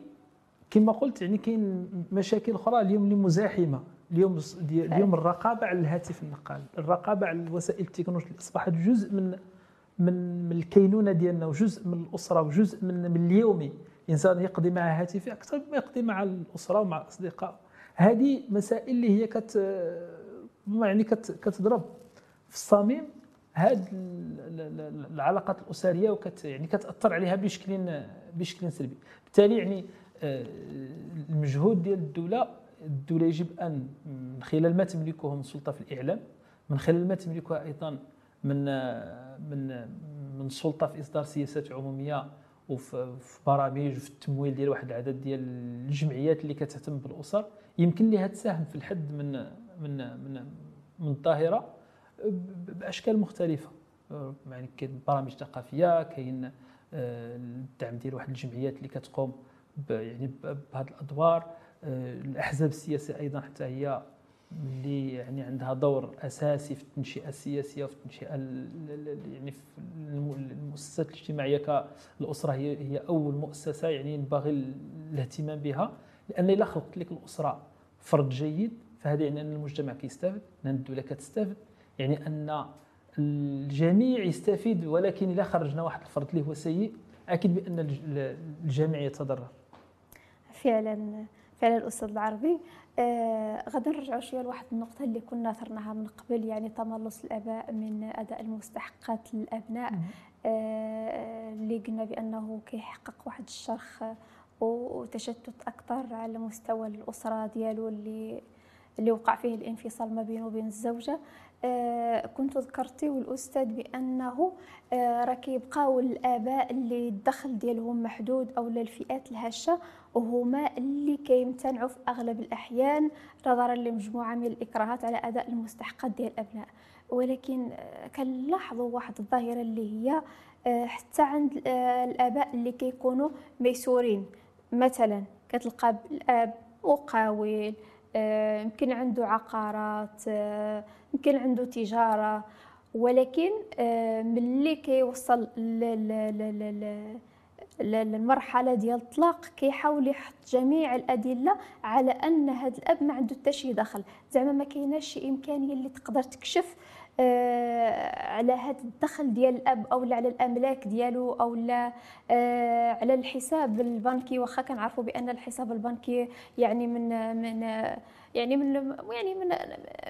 كما قلت يعني كاين مشاكل أخرى اليوم اللي مزاحمة. اليوم اليوم الرقابة على الهاتف النقال. الرقابة على الوسائل التكنولوجية. أصبحت جزء من من من الكينونة ديالنا وجزء من الأسرة وجزء من من اليومي. الإنسان يقضي مع هاتفه أكثر مما يقضي مع الأسرة ومع الأصدقاء. هذه مسائل اللي هي كت يعني كت كتضرب في الصميم هذه العلاقات الأسرية وكت يعني كتأثر عليها بشكل بشكل سلبي. بالتالي يعني آه، المجهود ديال الدولة الدولة يجب أن من خلال ما تملكه من سلطة في الإعلام من خلال ما تملكها أيضا من من من سلطة في إصدار سياسات عمومية وفي برامج وفي التمويل ديال واحد العدد ديال الجمعيات اللي كتهتم بالأسر يمكن لها تساهم في الحد من من من من الظاهرة بأشكال مختلفة. يعني كاين برامج ثقافية كاين آه، الدعم ديال واحد الجمعيات اللي كتقوم يعني بهذه الأدوار. الأحزاب السياسية أيضا حتى هي اللي يعني عندها دور أساسي في التنشئة السياسية وفي التنشئة يعني في المؤسسات الاجتماعية كالأسرة هي هي أول مؤسسة يعني ينبغي الاهتمام بها لأن إلا خلقت لك الأسرة فرد جيد فهذا يعني أن المجتمع كيستافد أن الدولة كتستافد يعني أن الجميع يستفيد ولكن اذا خرجنا واحد الفرد اللي هو سيء أكيد بأن الجميع يتضرر. فعلا. فعلا الأستاذ العربي. آه غادي نرجعوا شوية لواحد النقطة اللي كنا اثرناها من قبل يعني تملص الآباء من أداء المستحقات للأبناء. آه اللي قلنا بأنه كيحقق واحد الشرخ وتشتت أكثر على مستوى الأسرة ديالو اللي اللي وقع فيه الانفصال ما بينه وبين الزوجة. آه كنت ذكرتي والأستاذ بأنه آه راه كيبقاو الآباء اللي الدخل ديالهم محدود أو الفئات الهشة وهما اللي كيمتنعوا في أغلب الأحيان نظرا لمجموعة من الإكراهات على أداء المستحقات ديال الأبناء. ولكن آه كنلاحظوا واحد الظاهرة اللي هي آه حتى عند آه الآباء اللي كيكونوا ميسورين. مثلا كتلقى الأب مقاول آه، يمكن عنده عقارات آه، يمكن عنده تجارة ولكن آه، ملي كيوصل للمرحلة ديال الطلاق كيحاول يحط جميع الأدلة على أن هذا الأب ما عنده حتى شي دخل. زعما ما كايناش شي إمكانية اللي تقدر تكشف آه، على هذا الدخل ديال الأب أو على الأملاك ديالو أو لا آه، على الحساب البنكي. واخا كنعرفوا بأن الحساب البنكي يعني من من يعني من يعني من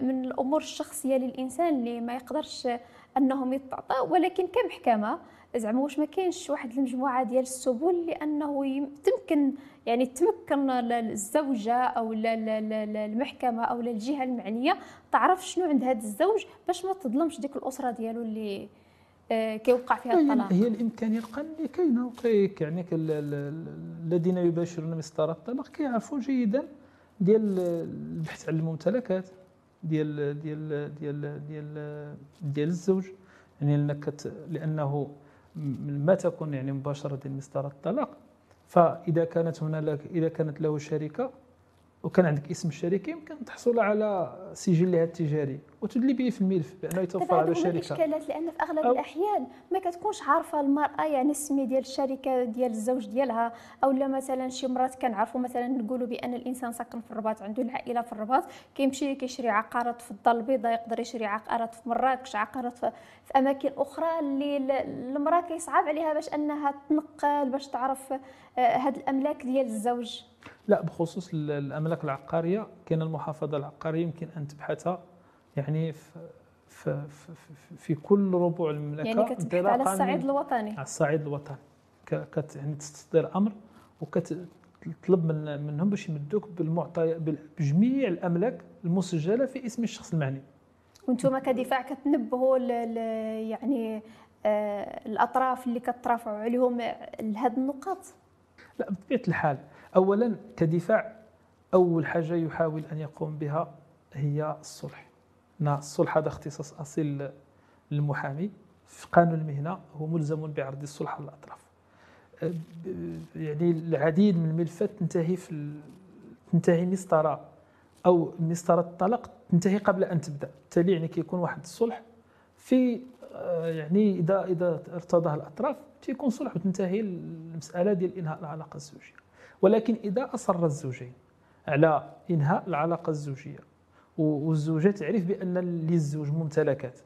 من الأمور الشخصية للإنسان اللي ما يقدرش أنهم يتعطى. ولكن كمحكمة زعما واش ما كاينش واحد المجموعة ديال السبل لأنه تمكن يعني تمكن الزوجة أو المحكمة أو الجهة المعنية تعرف شنو عند هذا الزوج باش ما تظلمش ديك الأسرة ديالو اللي آه، كيوقع فيها الطلاق. هي الامكانيه القانونيه كاينة يعني الذين يباشرون مسطرة الطلاق كيعرفوا جيدا ديال البحث عن الممتلكات ديال ديال ديال ديال ديال الزوج. يعني انك لأنه ما تكون يعني مباشرة مسطرة الطلاق فإذا كانت هنالك إذا كانت له شركه وكان عندك اسم الشركة يمكن تحصل على سجلها التجاري. وتدلي به في الملف بأنه يتوفر على الشركة الإشكالات لأن في أغلب الأحيان ما كتكونش عارفة المرأة يعني السمي ديال الشركة ديال الزوج ديالها أو لا مثلا شي مرات كنعرفوا مثلا نقولوا بأن الإنسان ساكن في الرباط عنده العائلة في الرباط كيمشي كيشري عقارات في الدار البيضاء يقدر يشري عقارات في مراكش عقارات في, في أماكن أخرى اللي المرأة كيصعب عليها باش أنها تنقل باش تعرف هاد آه، الأملاك ديال الزوج. لا بخصوص الأملاك العقارية كاين المحافظة العقارية يمكن أن تبحث يعني في في, في, في كل ربوع المملكة يعني كتبحث على الصعيد الوطني. على الصعيد الوطني. كت يعني تستصدر أمر وكتطلب من منهم باش يمدوك بالمعطيات بجميع الأملاك المسجلة في اسم الشخص المعني وأنتم كدفاع كتنبهوا يعني آه الأطراف اللي كترافعوا عليهم لهذه النقاط؟ لا بطبيعة الحال اولا كدفاع أول حاجة يحاول أن يقوم بها هي الصلح. الصلح هذا اختصاص أصيل للمحامي في قانون المهنة هو ملزم بعرض الصلح على الأطراف. يعني العديد من الملفات تنتهي في تنتهي مسطرة أو مسطرة الطلاق تنتهي قبل أن تبدأ. بالتالي يعني كيكون واحد الصلح في يعني إذا إذا ارتضاه الأطراف تيكون صلح وتنتهي المسألة ديال إنهاء العلاقة الزوجية. ولكن إذا أصر الزوجين على إنهاء العلاقة الزوجية والزوجة تعرف بأن للزوج ممتلكات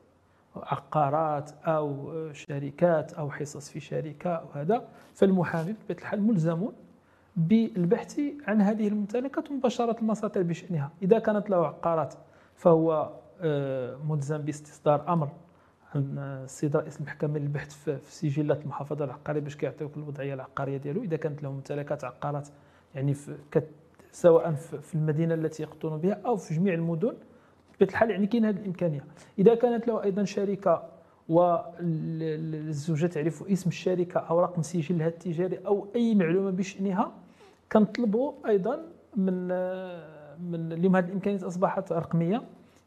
عقارات أو شركات أو حصص في شركة أو هذا فالمحامي بطبيعة الحال ملزم بالبحث عن هذه الممتلكات ومباشرة المساطر بشأنها. إذا كانت له عقارات فهو آه، ملزم باستصدار أمر. استدراء اسم المحكمة للبحث في سجلات المحافظة العقارية باش كيعطيوك الوضعية العقارية ديالو إذا كانت له ممتلكات عقارات يعني في سواء في المدينة التي يقطن بها أو في جميع المدن بطبيعه الحال يعني كاين هذه الإمكانية. إذا كانت له أيضا شركة والزوجه تعرف اسم الشركة أو رقم سجلها التجاري أو أي معلومة بشأنها كنطلبوا أيضا من من اليوم هذه الإمكانيات أصبحت رقمية.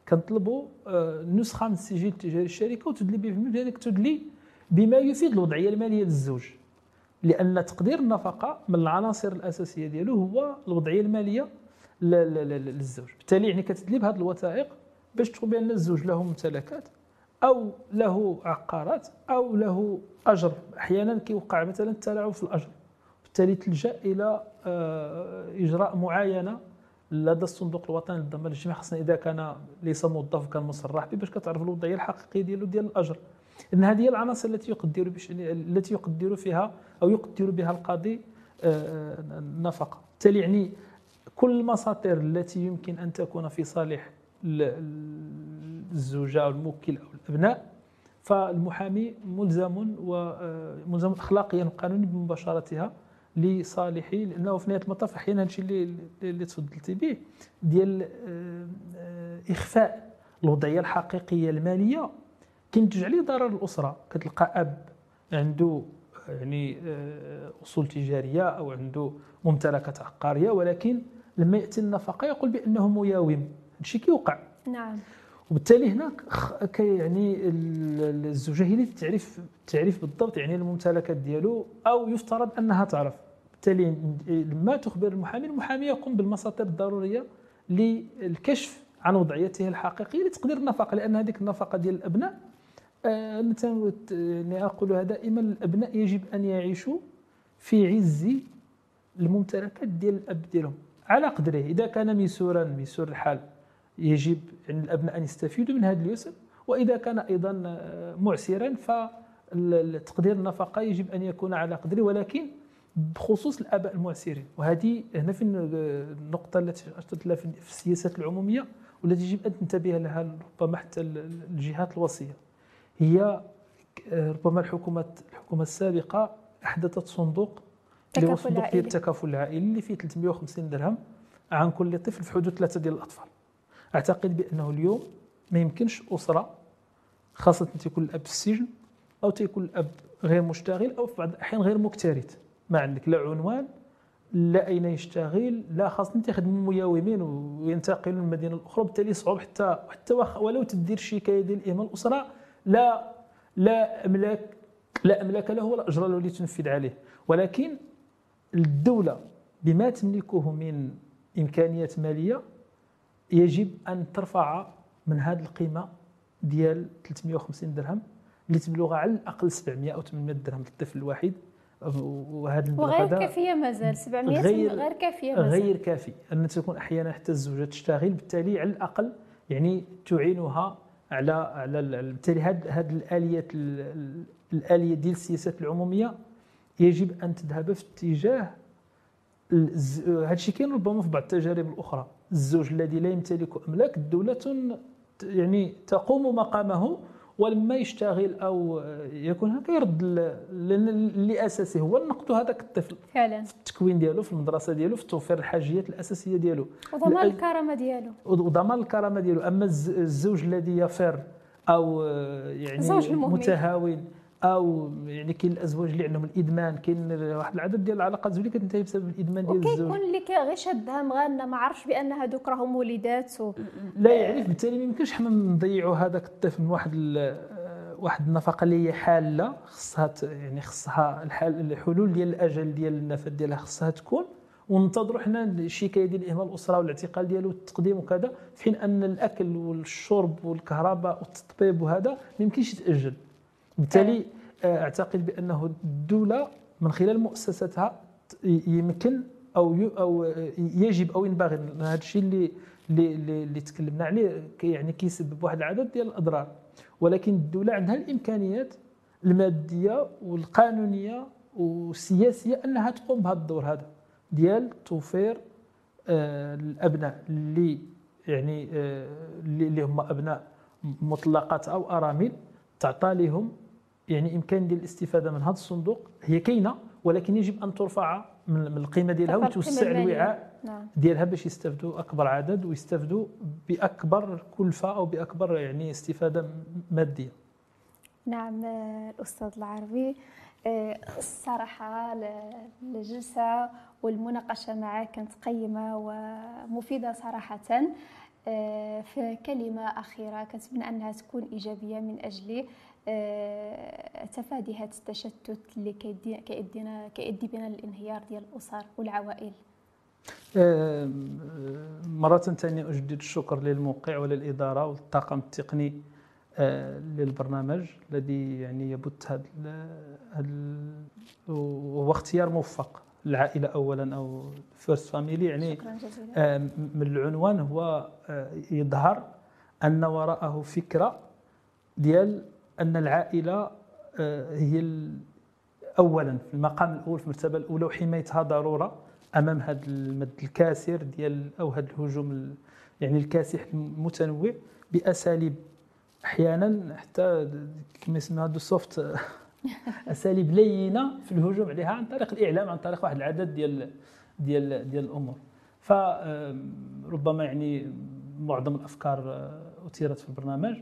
كنطلبوا آه، نسخة من السجل التجاري الشركة وتدلي بذلك تدلي بما يفيد الوضعية المالية للزوج. لأن تقدير النفقة من العناصر الأساسية ديالو هو الوضعية المالية للزوج. بالتالي يعني كتدلي بهذه الوثائق باش تقول بأن الزوج له ممتلكات أو له عقارات أو له أجر. أحيانا كيوقع مثلا التلاعب في الأجر. بالتالي تلجأ إلى آه، إجراء معاينة لدى الصندوق الوطني للضمان الاجتماعي خاصة إذا كان ليس موظف كان مصرح به باش كتعرف الوضعية الحقيقية ديالو ديال الأجر. إن هذه هي العناصر التي يقدر التي يقدر فيها أو يقدر بها القاضي آه، آه، النفقه بالتالي يعني كل المساطر التي يمكن أن تكون في صالح الزوجة أو الموكل أو الأبناء فالمحامي ملزم وملزم آه، إخلاقيا وقانونيا بمباشرتها. لصالحي لأنه في نهاية المطاف أحيانا الشيء اللي اللي تفضلتي به ديال إخفاء الوضعية الحقيقية المالية. كينتج عليه ضرر الأسرة. كتلقى أب عنده يعني آه، أصول تجارية أو عنده ممتلكات عقارية ولكن لما يأتي النفقة يقول بأنه مياوم. هادشي كيوقع. نعم. وبالتالي هنا يعني الزوجة هي اللي تعرف تعرف بالضبط يعني الممتلكات ديالو أو يفترض أنها تعرف. بالتالي لما تخبر المحامي المحامي يقوم بالمساطر الضرورية للكشف عن وضعيته الحقيقية لتقدير النفقة لأن هذيك النفقة ديال الأبناء آه، يعني أقولها دائما الأبناء يجب أن يعيشوا في عز الممتلكات ديال الأب ديالهم. على قدره إذا كان ميسورا ميسور الحال يجب يعني الأبناء أن يستفيدوا من هذا اليسر وإذا كان أيضا آه، معسرا فتقدير النفقة يجب أن يكون على قدره ولكن بخصوص الآباء المعسرين وهذه هنا في النقطة التي أشرت لها في السياسات العمومية والتي يجب أن تنتبه لها ربما حتى الجهات الوصية. هي ربما الحكومة الحكومة السابقة أحدثت صندوق اللي هو صندوق ديال التكافل العائلي اللي فيه 350 درهم عن كل طفل في حدود ثلاثة ديال الأطفال. أعتقد بأنه اليوم ما يمكنش أسرة خاصة تكون الأب في السجن أو تكون الأب غير مشتغل أو في بعض الأحيان غير مكترث. ما عندك لا عنوان لا أين يشتغل لا خاصة تخدموا مياومين وينتقلوا من المدينة الأخرى بالتالي صعوب حتى حتى ولو تدير شكاية ديال إهمال الأسرة لا لا أملاك لا أملاك له ولا اجر له لتنفذ عليه. ولكن الدولة بما تملكه من إمكانيات مالية يجب أن ترفع من هذه القيمة ديال 350 درهم لتبلغ على الأقل 700 أو 800 درهم للطفل الواحد. وهذا وغير كافية مازال 700 غير, غير كافية مازال. غير كافي. أن تكون أحيانا حتى الزوجة تشتغل بالتالي على الأقل يعني تعينها على على بالتالي هذه الآليات الآلية ديال السياسات العمومية يجب أن تذهب في اتجاه هذا الشيء كاين ربما في بعض التجارب الأخرى. الزوج الذي لا يمتلك أملاك الدولة يعني تقوم مقامه ولما يشتغل أو يكون هكا يرد لأن اللي أساسي هو النقد هذاك الطفل فعلا. في التكوين ديالو في المدرسة ديالو في توفير الحاجيات الأساسية ديالو. وضمان الكرامة ديالو. وضمان الكرامة ديالو. أما الزوج الذي يفر أو يعني متهاون أو يعني كاين الأزواج اللي عندهم الإدمان كاين واحد العدد ديال العلاقات الزوجيه كتنتهي بسبب الإدمان ديال الزوج. وكيكون اللي غير شادها مغنى ما عرفش بأن هذوك راهم وليدات و... لا يعرف بالتالي ما يمكنش حنا نضيعوا هذاك الطفل من واحد واحد النفقة اللي هي حالة خصها يعني خصها الحل الحلول ديال الأجل ديال النفذ ديالها خصها تكون. وننتظروا حنا الشكاية ديال اهمال الاسره والاعتقال ديالو والتقديم وكذا في حين أن الأكل والشرب والكهرباء والتطبيب وهذا ما يمكنش يتأجل. بالتالي أعتقد بأنه الدولة من خلال مؤسساتها يمكن أو أو يجب أو ينبغي هذا الشيء اللي اللي اللي تكلمنا عليه يعني كيسبب واحد العدد ديال الأضرار. ولكن الدولة عندها الإمكانيات المادية والقانونية والسياسية أنها تقوم بهذا الدور هذا ديال توفير آه الأبناء اللي يعني آه اللي هم أبناء مطلقات أو أرامل تعطى لهم يعني إمكان ديال الاستفادة من هذا الصندوق هي كاينة ولكن يجب أن ترفع من القيمة ديالها وتوسع الوعاء نعم. ديالها باش يستافدوا أكبر عدد ويستافدوا بأكبر كلفة أو بأكبر يعني استفادة مادية. نعم آه، الأستاذ العربي آه، الصراحة الجلسة والمناقشة معك كانت قيمة ومفيدة صراحة. آه، في كلمة أخيرة كنتمنى أنها تكون إيجابية من أجل آه، تفادي هذا التشتت اللي كيدي كيدينا كيؤدي بنا للانهيار ديال الأسر والعوائل. آه، مرة ثانية أجدد الشكر للموقع وللإدارة والطاقم التقني آه، للبرنامج الذي يعني يبث هذا وهو اختيار موفق العائلة أولا أو first family يعني آه، من العنوان هو آه، يظهر أن وراءه فكرة ديال أن العائلة آه، هي أولا في المقام الأول في المرتبة الأولى وحمايتها ضرورة أمام هذا المد الكاسر ديال أو هذا الهجوم ال- يعني الكاسح المتنوع بأساليب أحيانا حتى كما يسمى هذا السوفت أساليب لينة في الهجوم عليها عن طريق الإعلام عن طريق واحد العدد ديال ديال ديال الأمور. فربما يعني معظم الأفكار آه، أثيرت في البرنامج.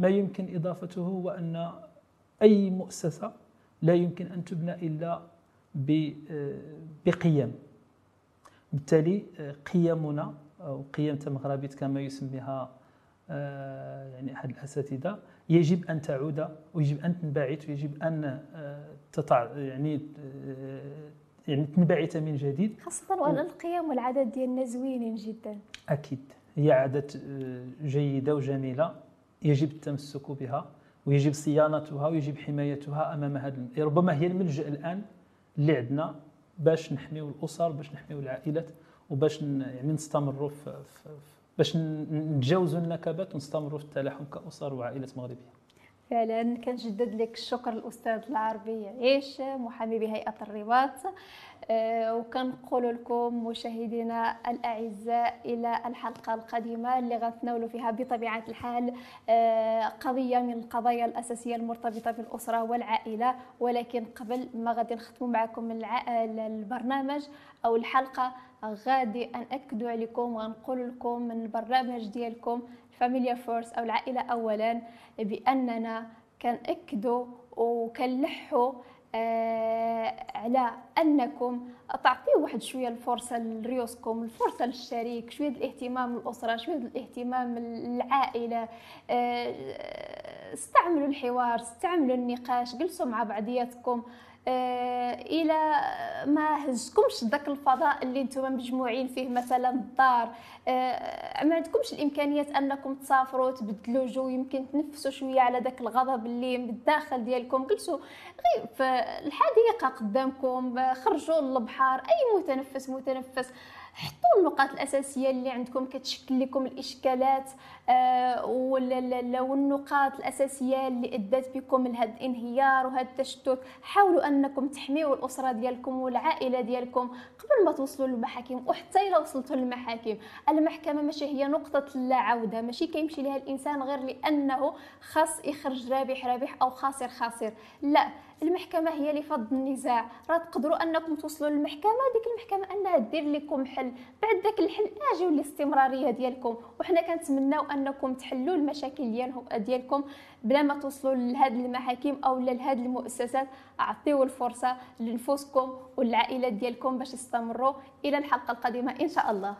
ما يمكن إضافته هو ان أي مؤسسة لا يمكن أن تبنى إلا ب- آه، بقيم. بالتالي آه، قيمنا أو قيم مغربيه كما يسميها آه، يعني أحد الأساتذة يجب أن تعود ويجب أن تنبعث ويجب أن آه، تطع يعني آه، يعني تنبعث من جديد. خاصة وأن القيم والعادات ديالنا زوينين جدا. أكيد. هي عادات آه، جيدة وجميلة. يجب التمسك بها ويجب صيانتها ويجب حمايتها أمام هذا ربما هي الملجأ الآن اللي عندنا باش نحميو الأسر باش نحميو العائلات وباش يعني نستمروا في, في باش نتجاوزوا النكبات ونستمروا في التلاحم كأسر وعائلات مغربية. فعلا كنجدد لك الشكر الأستاذ العربي عيش محامي بهيئة الرباط. وكنقول لكم مشاهدينا الأعزاء إلى الحلقة القادمة اللي غنتناولوا فيها بطبيعة الحال آه، قضية من القضايا الأساسية المرتبطة بالأسرة والعائلة. ولكن قبل ما غادي نختموا معكم البرنامج أو الحلقة غادي ناكدوا عليكم وغنقول لكم من البرنامج ديالكم فاميليا first أو العائلة اولا بأننا كنأكدوا وكنلحوا آه على أنكم تعطيو واحد شوية الفرصة لريوسكم الفرصة للشريك شوية الاهتمام للاسره شوية الاهتمام للعائله آه استعملوا الحوار استعملوا النقاش جلسوا مع بعضياتكم. آه إلى ما هزكمش ذاك الفضاء اللي نتوما مجموعين فيه مثلا الدار. آه ما عندكمش الإمكانيات أنكم تسافروا تبدلوا جو يمكن تنفسوا شوية على ذاك الغضب اللي بالداخل ديالكم. جلسوا غير في الحديقة قدامكم آه، خرجوا للبحر أي متنفس متنفس. حطوا النقاط الأساسية اللي عندكم كتشكل لكم الإشكالات آه، والنقاط الأساسية اللي أدت بكم لهذا الانهيار وهذا التشتت. حاولوا أنكم تحميوا الأسرة ديالكم والعائلة ديالكم قبل ما توصلوا للمحاكم وحتى إلى وصلتوا للمحاكم. المحكمة ماشي هي نقطة لا عودة ماشي كيمشي لها الإنسان غير لأنه خاص يخرج رابح رابح أو خاسر خاسر. لا المحكمة هي لفض النزاع. راه تقدروا أنكم توصلوا للمحكمة ديك المحكمة أنها دير لكم حل. بعد ذاك الحل أجيو الاستمراريه ديالكم. وحنا كنتمناو أنكم تحلوا المشاكل ديالهم ديالكم بلا ما توصلوا لهذه المحاكم أو لهذه المؤسسات. أعطيو الفرصة لنفوسكم والعائلات ديالكم باش يستمروا. إلى الحلقة القادمة إن شاء الله.